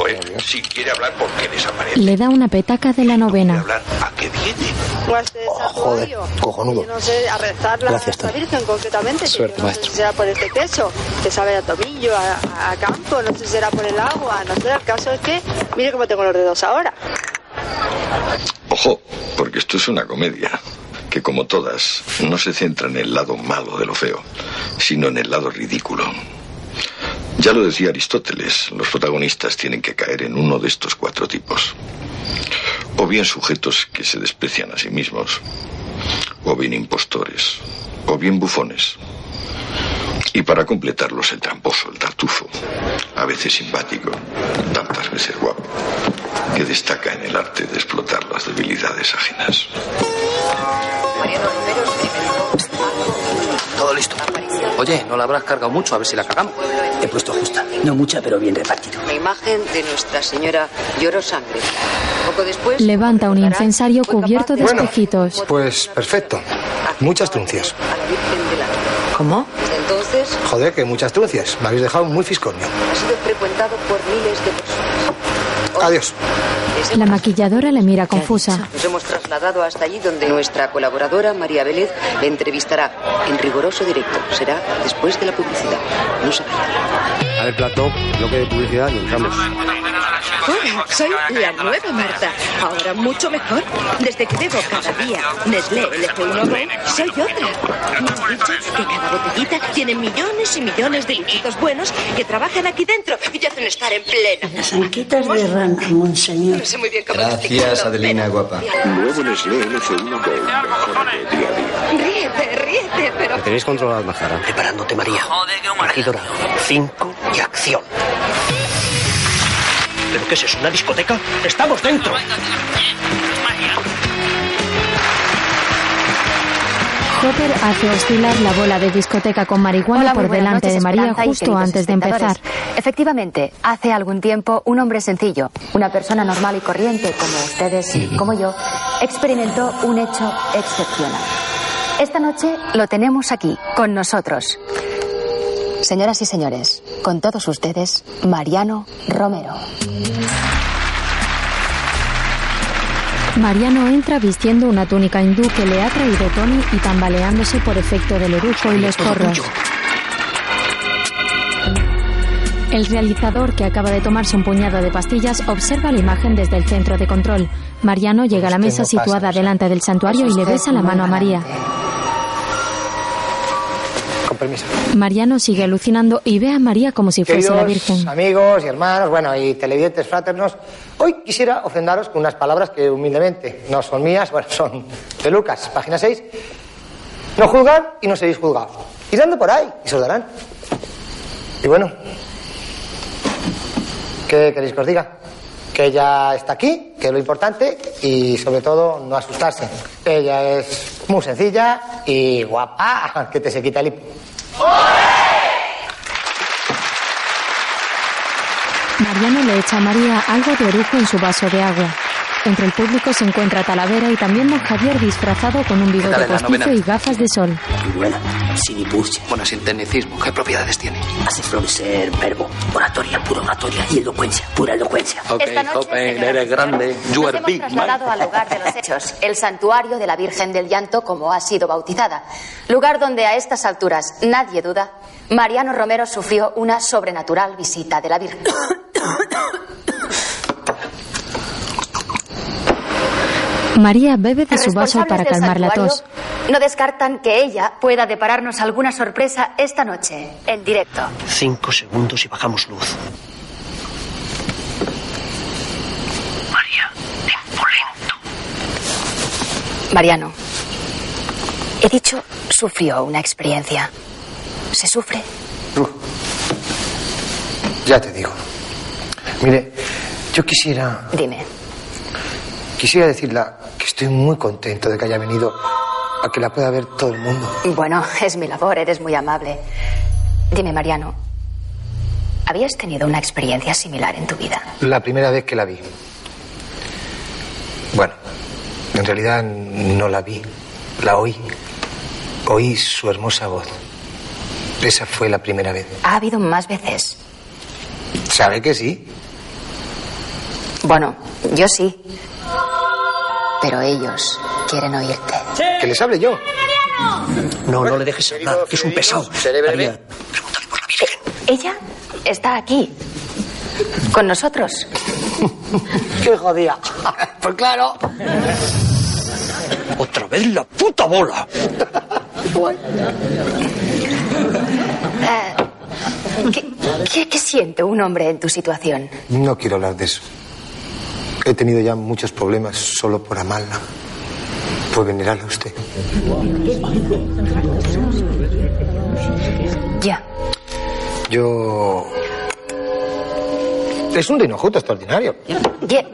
Pues, si quiere hablar, ¿por qué desaparece? Le da una petaca de la novena. ¿A qué viene? O a este santuario. cojonudo. No sé, a rezar la, Gracias, la Tony. Virgen concretamente. Suerte, no maestro. sé si será por este queso, que sabe a tomillo, a, a campo, no sé si será por el agua, no sé. El caso es que, mire cómo tengo los dedos ahora. Ojo, porque esto es una comedia que, como todas, no se centra en el lado malo de lo feo, sino en el lado ridículo. Ya lo decía Aristóteles, los protagonistas tienen que caer en uno de estos cuatro tipos. O bien sujetos que se desprecian a sí mismos, o bien impostores, o bien bufones. Y para completarlos el tramposo, el tartufo, a veces simpático, tantas veces guapo, que destaca en el arte de explotar las debilidades ajenas. Todo listo. Oye, no la habrás cargado mucho, a ver si la cagamos. He puesto justa. No mucha, pero bien repartido. La imagen de Nuestra Señora lloró sangre. Poco después, Levanta un incensario cubierto de Bueno, espejitos. pues perfecto. Muchas truncias. ¿Cómo? entonces Joder, que muchas truncias. Me habéis dejado muy fiscornio. ha sido frecuentado por miles de personas. Adiós. La maquilladora le mira confusa. Nos hemos trasladado hasta allí donde nuestra colaboradora María Vélez le entrevistará en riguroso directo. Será después de la publicidad. No se vayan. A ver, plato, bloque de publicidad y entramos. Hola, soy la nueva Marta. Ahora mucho mejor. Desde que bebo cada día Nestlé LF1 Go, soy otra. Me han dicho que cada botellita tiene millones y millones de bichitos buenos que trabajan aquí dentro y te hacen estar en plena. Las anquitas de rana, monseñor. No sé muy bien cómo Gracias, Adelina guapa. Nuevo Nestlé LF1 Go, mejor de día a día. Ríete, ríete, pero... Me tenéis controlado, Majara. Preparándote, María. Regidora, cinco y acción. ¿Pero qué es eso? ¿Una discoteca? ¡Estamos dentro! Hopper hace oscilar la bola de discoteca con marihuana Hola, por delante noches, de María Esperanza justo antes de empezar. Efectivamente, hace algún tiempo un hombre sencillo, una persona normal y corriente como ustedes y como yo, experimentó un hecho excepcional. Esta noche lo tenemos aquí, con nosotros. Señoras y señores, con todos ustedes, Mariano Romero. Mariano entra vistiendo una túnica hindú que le ha traído Tony y tambaleándose por efecto del orujo y los porros. El realizador, que acaba de tomarse un puñado de pastillas, observa la imagen desde el centro de control. Mariano llega a la mesa no pasa, situada delante del santuario y le besa la mano a María. Permiso. Mariano sigue alucinando y ve a María como si fuese la Queridos Virgen. amigos y hermanos, bueno, y televidentes fraternos, hoy quisiera ofendaros con unas palabras que humildemente no son mías, bueno, son de Lucas, página 6. No juzgar y no seréis juzgados. Dando por ahí y se os darán. Y bueno, ¿qué queréis que os diga? Que ella está aquí, que es lo importante, y sobre todo no asustarse. Ella es muy sencilla y guapa, que te se quita el hipo. Mariano le echa a María algo de orujo en su vaso de agua. Entre el público se encuentra Talavera y también don Javier disfrazado con un bigote postizo y gafas de sol. Muy buena. Sin impulso. Bueno, sin tecnicismo. ¿Qué propiedades tiene? Hace ser verbo. Oratoria, pura oratoria. Y elocuencia, pura elocuencia. Ok, Open, eres grande. You are big, trasladado al lugar de los hechos, el santuario de la Virgen del Llanto, como ha sido bautizada. Lugar donde a estas alturas nadie duda, Mariano Romero sufrió una sobrenatural visita de la Virgen. María bebe de su vaso para calmar la tos. No descartan que ella pueda depararnos alguna sorpresa esta noche, en directo. Cinco segundos y bajamos luz. María, tiempo lento. Mariano, he dicho sufrió una experiencia. ¿Se sufre? Ya te digo. Mire, yo quisiera. Dime. Quisiera decirla que estoy muy contento de que haya venido a que la pueda ver todo el mundo. Bueno, es mi labor, eres muy amable. Dime, Mariano, ¿habías tenido una experiencia similar en tu vida? La primera vez que la vi. Bueno, en realidad no la vi, la oí. Oí su hermosa voz. Esa fue la primera vez. Ha habido más veces. ¿Sabe que sí? Bueno, yo sí. Pero ellos quieren oírte. Que les hable yo. No, no le dejes hablar, que es un pesado. María, Ella está aquí. Con nosotros. ¡Qué jodida! Pues claro. otra vez la puta bola. Eh, ¿qué, qué, qué siente un hombre en tu situación? No quiero hablar de eso. He tenido ya muchos problemas solo por amarla. Por venerarla a usted. Ya. Yo. Es un dinojuto extraordinario. Ya.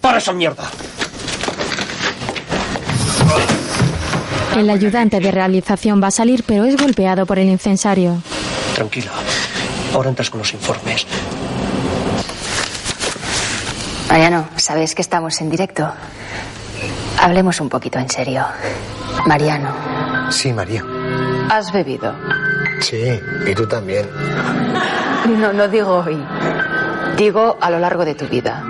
¡Para esa mierda! El ayudante de realización va a salir, pero es golpeado por el incensario. Tranquila. Ahora entras con los informes. Mariano, sabes que estamos en directo. Hablemos un poquito en serio. Mariano, Sí, María. ¿has bebido? Sí, y tú también. No, no digo hoy. Digo a lo largo de tu vida.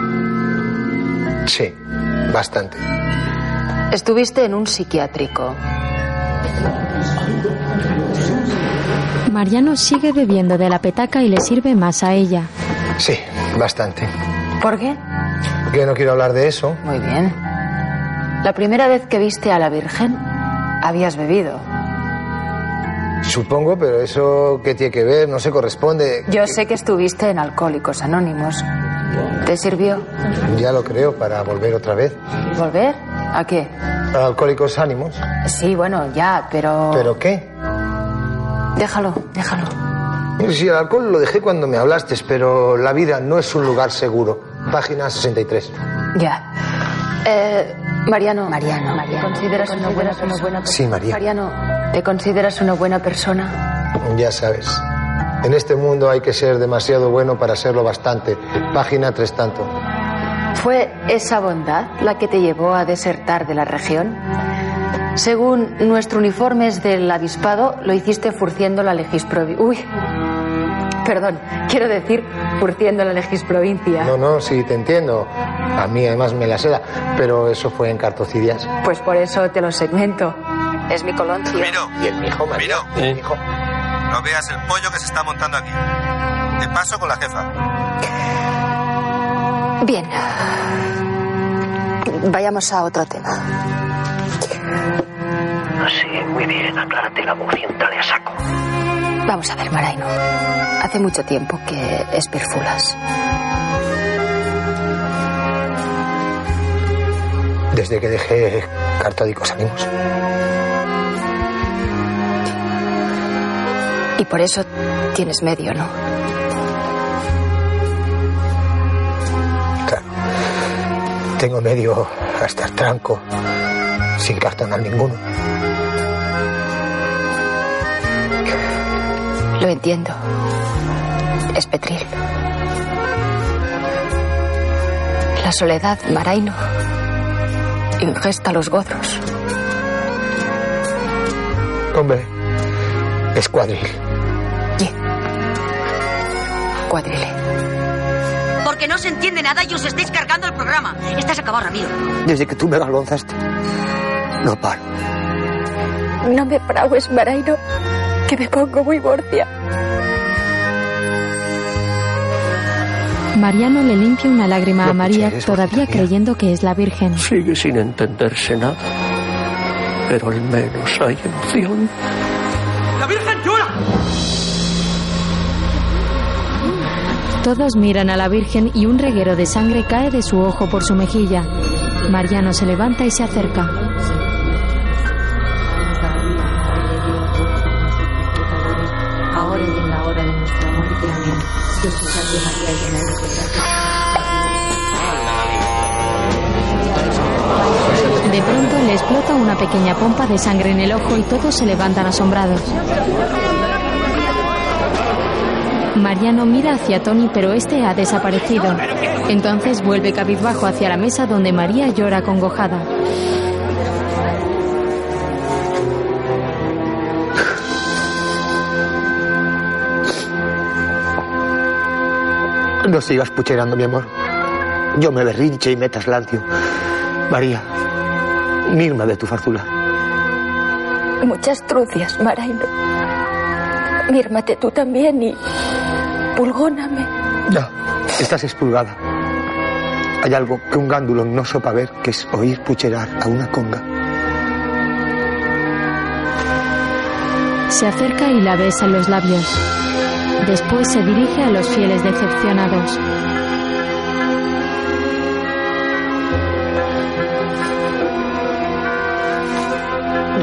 Sí, bastante. Estuviste en un psiquiátrico. Mariano sigue bebiendo de la petaca y le sirve más a ella. Sí, bastante. ¿Por qué? Que no quiero hablar de eso. Muy bien. La primera vez que viste a la Virgen, habías bebido. Supongo, pero eso qué tiene que ver, no se corresponde. Yo sé que estuviste en Alcohólicos Anónimos. ¿Te sirvió? Ya lo creo, para volver otra vez. ¿Volver? ¿A qué? A Alcohólicos Ánimos. Sí, bueno, ya, pero... ¿Pero qué? Déjalo, déjalo. Sí, el alcohol lo dejé cuando me hablaste, pero la vida no es un lugar seguro. Página 63. Ya. Eh, Mariano, Mariano, ¿te consideras una buena persona? Sí, María. Mariano, ¿te consideras una buena persona? Ya sabes. En este mundo hay que ser demasiado bueno para serlo bastante. Página tres tanto. ¿Fue esa bondad la que te llevó a desertar de la región? Según nuestro uniforme es del avispado, lo hiciste furciendo la legisprovincia. Uy, perdón, quiero decir furciendo la legisprovincia. No, no, sí, te entiendo. A mí además me la seda, pero eso fue en cartocidias. Pues por eso te lo segmento. Es mi coloncio. Y el mijo, María. Miro. el mijo. No veas el pollo que se está montando aquí. Te paso con la jefa. Bien. Vayamos a otro tema. Sí, muy bien. Aclárate la y entrale a saco. Vamos a ver, Maraino. Hace mucho tiempo que esperfulas. Desde que dejé Cartódicos Ánimos. Y por eso tienes medio, ¿no? Tengo medio hasta el tranco, sin cartonar ninguno. Lo entiendo. Es Petril. La soledad, Maraino, ingesta los gozos. Hombre, es cuadril. Cuadrile. Porque no se entiende nada y os estáis cargando el programa. Estás acabado, Ramiro. Desde que tú me lo lanzaste, no paro. No me fragues, Maraino, que me pongo muy borcia. Mariano le limpia una lágrima a María, todavía creyendo que es la Virgen. Sigue sin entenderse nada. Pero al menos hay emoción. ¡La Virgen llora! Todos miran a la Virgen y un reguero de sangre cae de su ojo por su mejilla. Mariano se levanta y se acerca. De De pronto le explota una pequeña pompa de sangre en el ojo y todos se levantan asombrados. Mariano mira hacia Tony, pero este ha desaparecido. Entonces vuelve cabizbajo hacia la mesa donde María llora acongojada. No sigas pucherando, mi amor. Yo me berrinche y me traslancio. María, mirma de tu farzula. Muchas trucias, Maraino. Mírmate tú también y pulgóname. No, estás expulgada. Hay algo que un gándulo no sopa ver, que es oír pucherar a una conga. Se acerca y la besa en los labios. Después se dirige a los fieles decepcionados.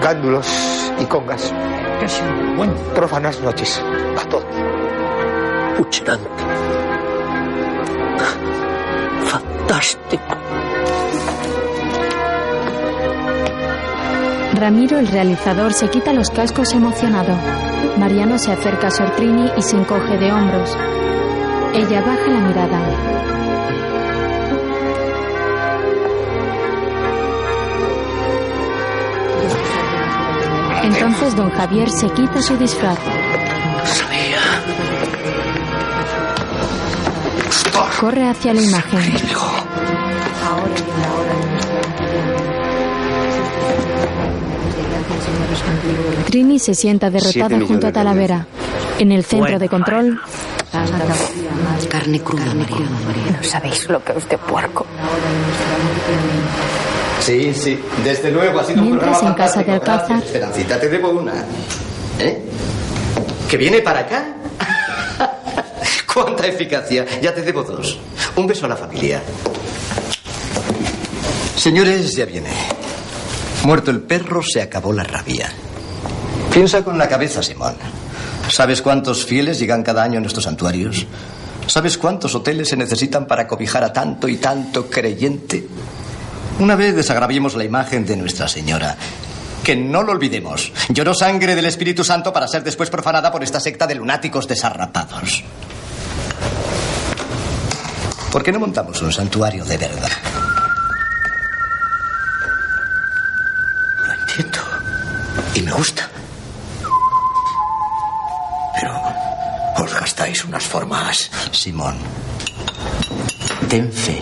Gándulos y congas. Profanas noches. A todos. Fantástico. Ramiro, el realizador, se quita los cascos emocionado. Mariano se acerca a Sor Trini y se encoge de hombros. Ella baja la mirada. Entonces don Javier se quita su disfraz. Corre hacia la imagen. Trini se sienta derrotada junto a Talavera. En el centro Bueno, de control, Carne cruda, María. No sabéis lo que es de puerco. Sí, sí, desde luego ha sido un Mientras programa en casa de. Alcázar- Esperancita, te debo una. ¿Eh? ¿Que viene para acá? ¡Cuánta eficacia! Ya te debo dos. Un beso a la familia. Señores, ya viene. Muerto el perro, se acabó la rabia. Piensa con la cabeza, Simón. ¿Sabes cuántos fieles llegan cada año a nuestros santuarios? ¿Sabes cuántos hoteles se necesitan para cobijar a tanto y tanto creyente? Una vez desagraviemos la imagen de Nuestra Señora. Que no lo olvidemos. Lloró sangre del Espíritu Santo para ser después profanada por esta secta de lunáticos desarrapados. ¿Por qué no montamos un santuario de verdad? Lo entiendo. Y me gusta. Pero os gastáis unas formas. Simón, ten fe.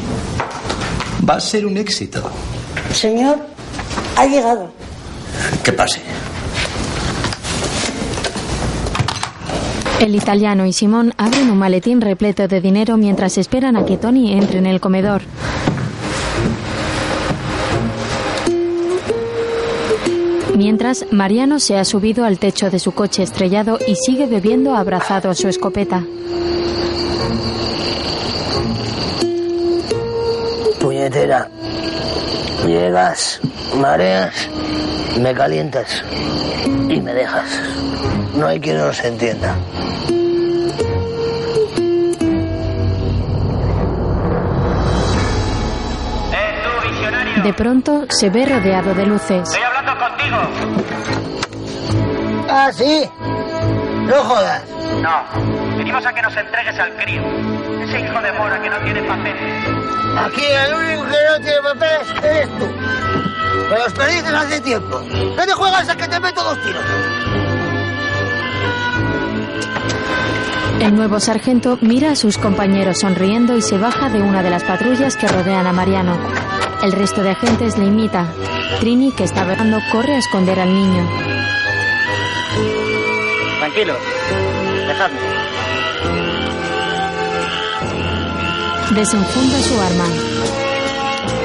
Va a ser un éxito. Señor, ha llegado. Que pase. el italiano y Simón abren un maletín repleto de dinero mientras esperan a que Tony entre en el comedor. Mientras, Mariano se ha subido al techo de su coche estrellado y sigue bebiendo abrazado a su escopeta. Llegas, mareas, me calientas y me dejas. No hay quien nos entienda. De pronto se ve rodeado de luces. hablando contigo. Ah, sí. No jodas. No, venimos a que nos entregues al crío. Ese hijo de mora que no tiene papeles. Aquí el único que no tiene papeles eres tú. Me los perdiste hace tiempo. ¿Qué te juegas a que te meto dos tiros? El nuevo sargento mira a sus compañeros sonriendo y se baja de una de las patrullas que rodean a Mariano. El resto de agentes le imita. Trini, que está velando, corre a esconder al niño. Tranquilos, dejadme. Desenfunda su arma.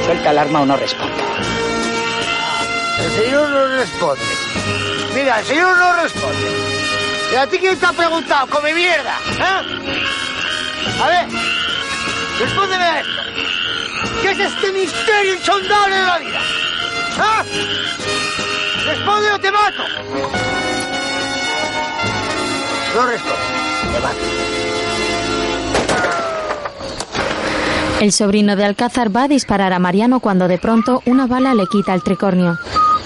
Suelta el arma o no responde. El señor no responde. Mira, el señor no responde. ¿Y a ti quién te ha preguntado? ¡Come mierda! ¿Eh? A ver, respóndeme a esto. ¿Qué es este misterio insondable de la vida? ¿Ah? ¡Responde o te mato! No responde. Te mato. El sobrino de Alcázar va a disparar a Mariano cuando de pronto una bala le quita el tricornio.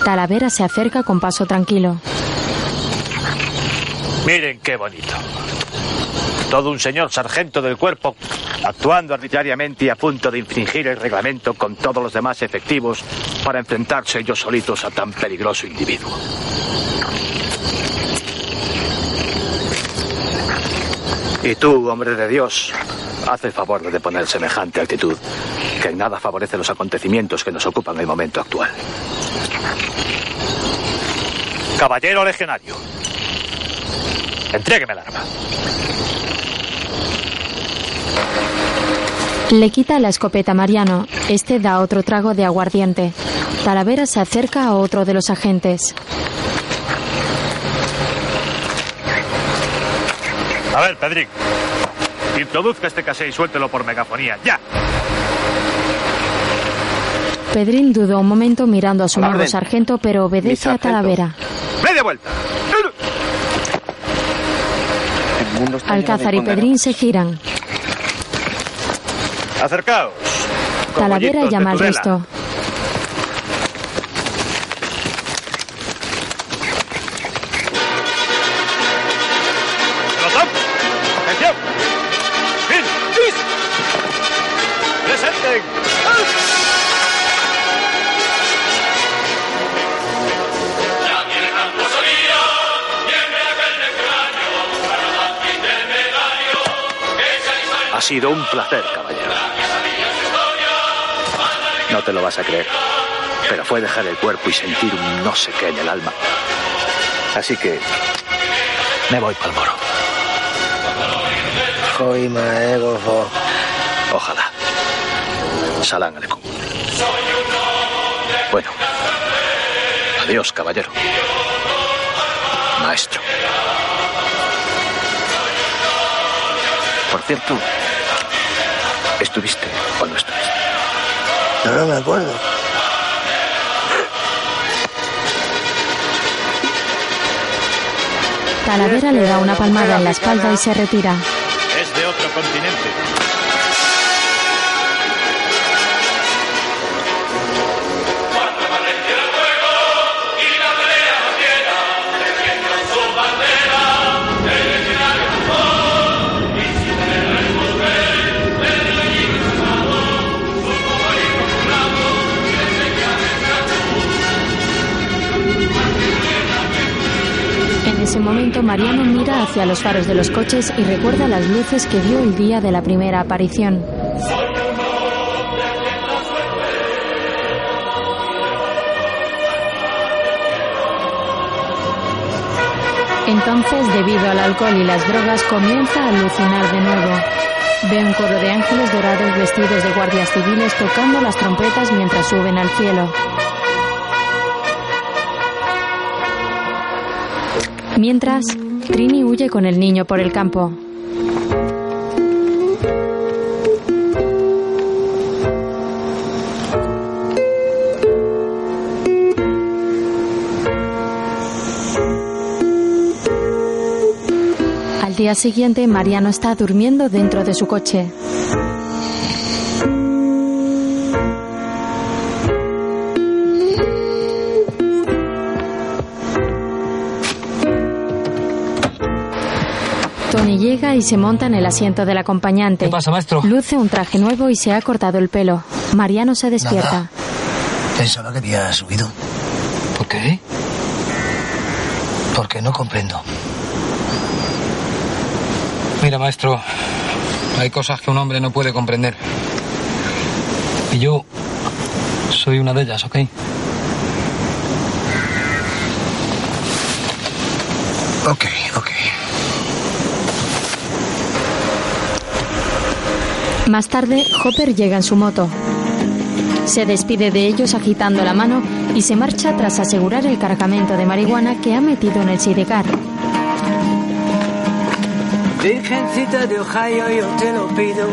Talavera se acerca con paso tranquilo. Miren qué bonito. Todo un señor sargento del cuerpo actuando arbitrariamente y a punto de infringir el reglamento con todos los demás efectivos para enfrentarse ellos solitos a tan peligroso individuo. Y tú, hombre de Dios, haz el favor de deponer semejante actitud, que en nada favorece los acontecimientos que nos ocupan en el momento actual. Caballero legionario, entrégueme el arma. Le quita la escopeta a Mariano. Este da otro trago de aguardiente. Talavera se acerca a otro de los agentes. A ver, Pedrín. Introduzca este casé y suéltelo por megafonía. ¡Ya! Pedrín dudó un momento mirando a su nuevo orden. sargento, pero obedece a. Talavera. ¡Media vuelta! Alcázar y Pedrín se giran. Acercaos. Talavera llama al resto. Sido un placer, caballero. No te lo vas a creer, pero fue dejar el cuerpo y sentir un no sé qué en el alma. Así que me voy para el moro. Ojalá. Salam aleikum. Bueno. Adiós, caballero. Maestro. Por cierto, ¿estuviste o no estuviste? No, no me acuerdo. Talavera le da una palmada en la espalda y se retira. Mariano mira hacia los faros de los coches y recuerda las luces que vio el día de la primera aparición. Entonces, debido al alcohol y las drogas, comienza a alucinar de nuevo. Ve un coro de ángeles dorados vestidos de guardias civiles tocando las trompetas mientras suben al cielo. Mientras, Trini huye con el niño por el campo. Al día siguiente, Mariano está durmiendo dentro de su coche. Y se monta en el asiento del acompañante. ¿Qué pasa, maestro? Luce un traje nuevo y se ha cortado el pelo. Mariano se despierta. Nada. Pensaba que había subido. ¿Por qué? Porque no comprendo. Mira, maestro, hay cosas que un hombre no puede comprender. Y yo soy una de ellas, ¿ok? Ok, Más tarde, Hopper llega en su moto. Se despide de ellos agitando la mano y se marcha tras asegurar el cargamento de marihuana que ha metido en el sidecar. Virgencita de Ohio, yo te lo pido.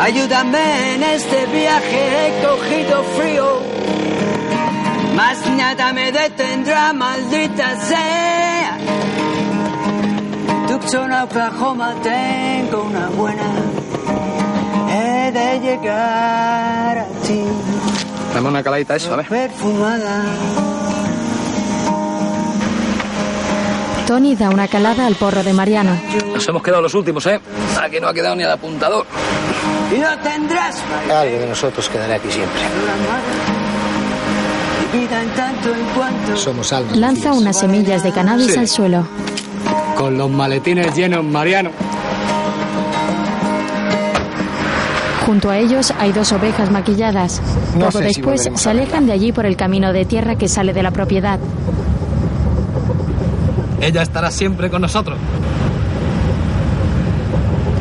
Ayúdame en este viaje, he cogido frío. Más nada me detendrá, maldita sea. Tucson, Oklahoma, tengo una buena. He de llegar a ti. Dame una caladita eso, a ver. Perfumada. Tony da una calada al porro de Mariano. Nos hemos quedado los últimos, ¿eh? Aquí no ha quedado ni el apuntador. Y no tendrás Algo de nosotros quedará aquí siempre. Somos almas. Lanza unas semillas de cannabis Sí. al suelo. Con los maletines llenos, Mariano. Junto a ellos hay dos ovejas maquilladas. No Poco sé si después se alejan de allí por el camino de tierra que sale de la propiedad. Ella estará siempre con nosotros.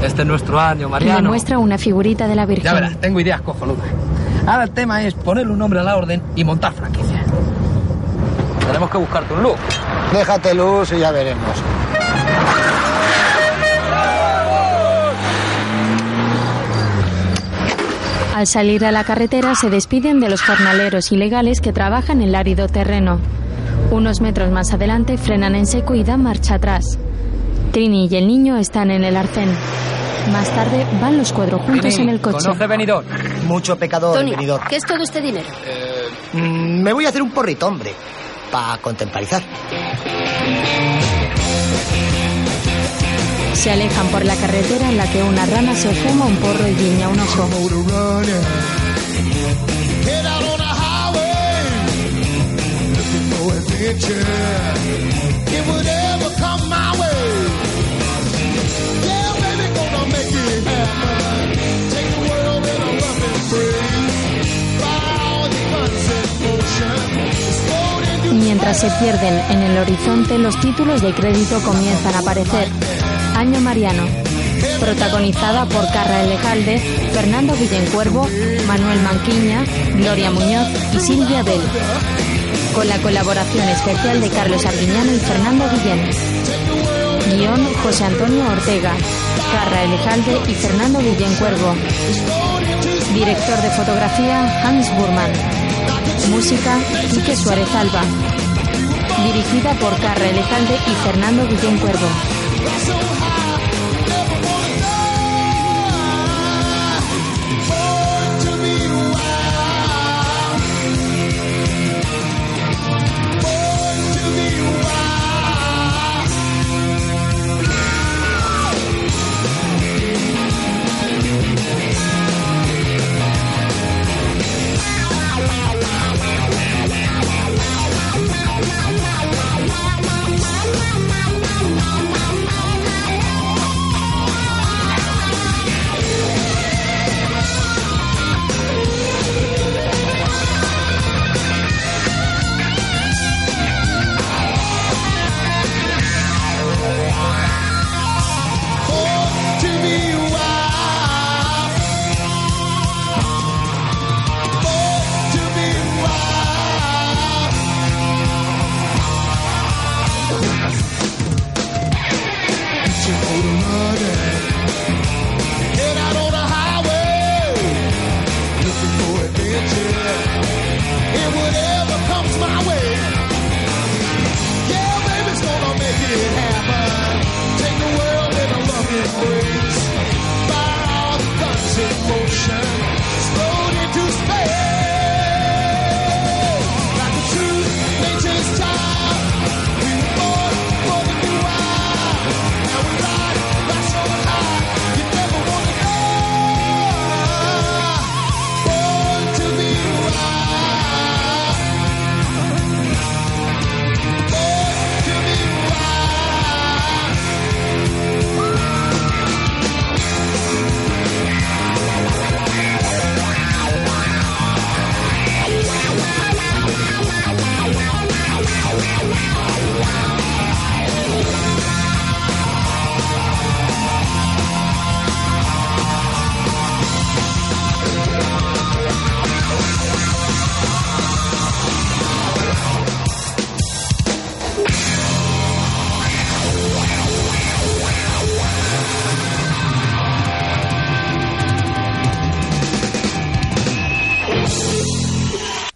Este es nuestro año, Le Mariano. muestra una figurita de la Ya Virgen. verás, tengo ideas cojonudas. Ahora el tema es ponerle un nombre a la orden y montar franquicia. Tenemos que buscarte un look. Déjate luz y ya veremos. Al salir a la carretera se despiden de los jornaleros ilegales que trabajan en el árido terreno. Unos metros más adelante frenan en seco y dan marcha atrás. Trini y el niño están en el arcén. Más tarde van los cuatro juntos en el coche. Benidorm? Mucho pecador, Tony, venidor. ¿qué es todo este dinero? Mm, me voy a hacer un porrito, hombre. Para contemplarizar. Se alejan por la carretera en la que una rana se fuma un porro y guiña un ojo. Mientras se pierden en el horizonte, los títulos de crédito comienzan a aparecer. Año Mariano. Protagonizada por Carra Elejalde, Fernando Villencuervo, Manuel Manquiña, Gloria Muñoz y Silvia Bell. Con la colaboración especial de Carlos Arguiñano y Fernando Guillén. Guión José Antonio Ortega, Carra Elejalde y Fernando Villencuervo. Director de fotografía Hans Burman. Música Quique Suárez Alba. Dirigida por Carra Elejalde y Fernando Guillén Cuervo.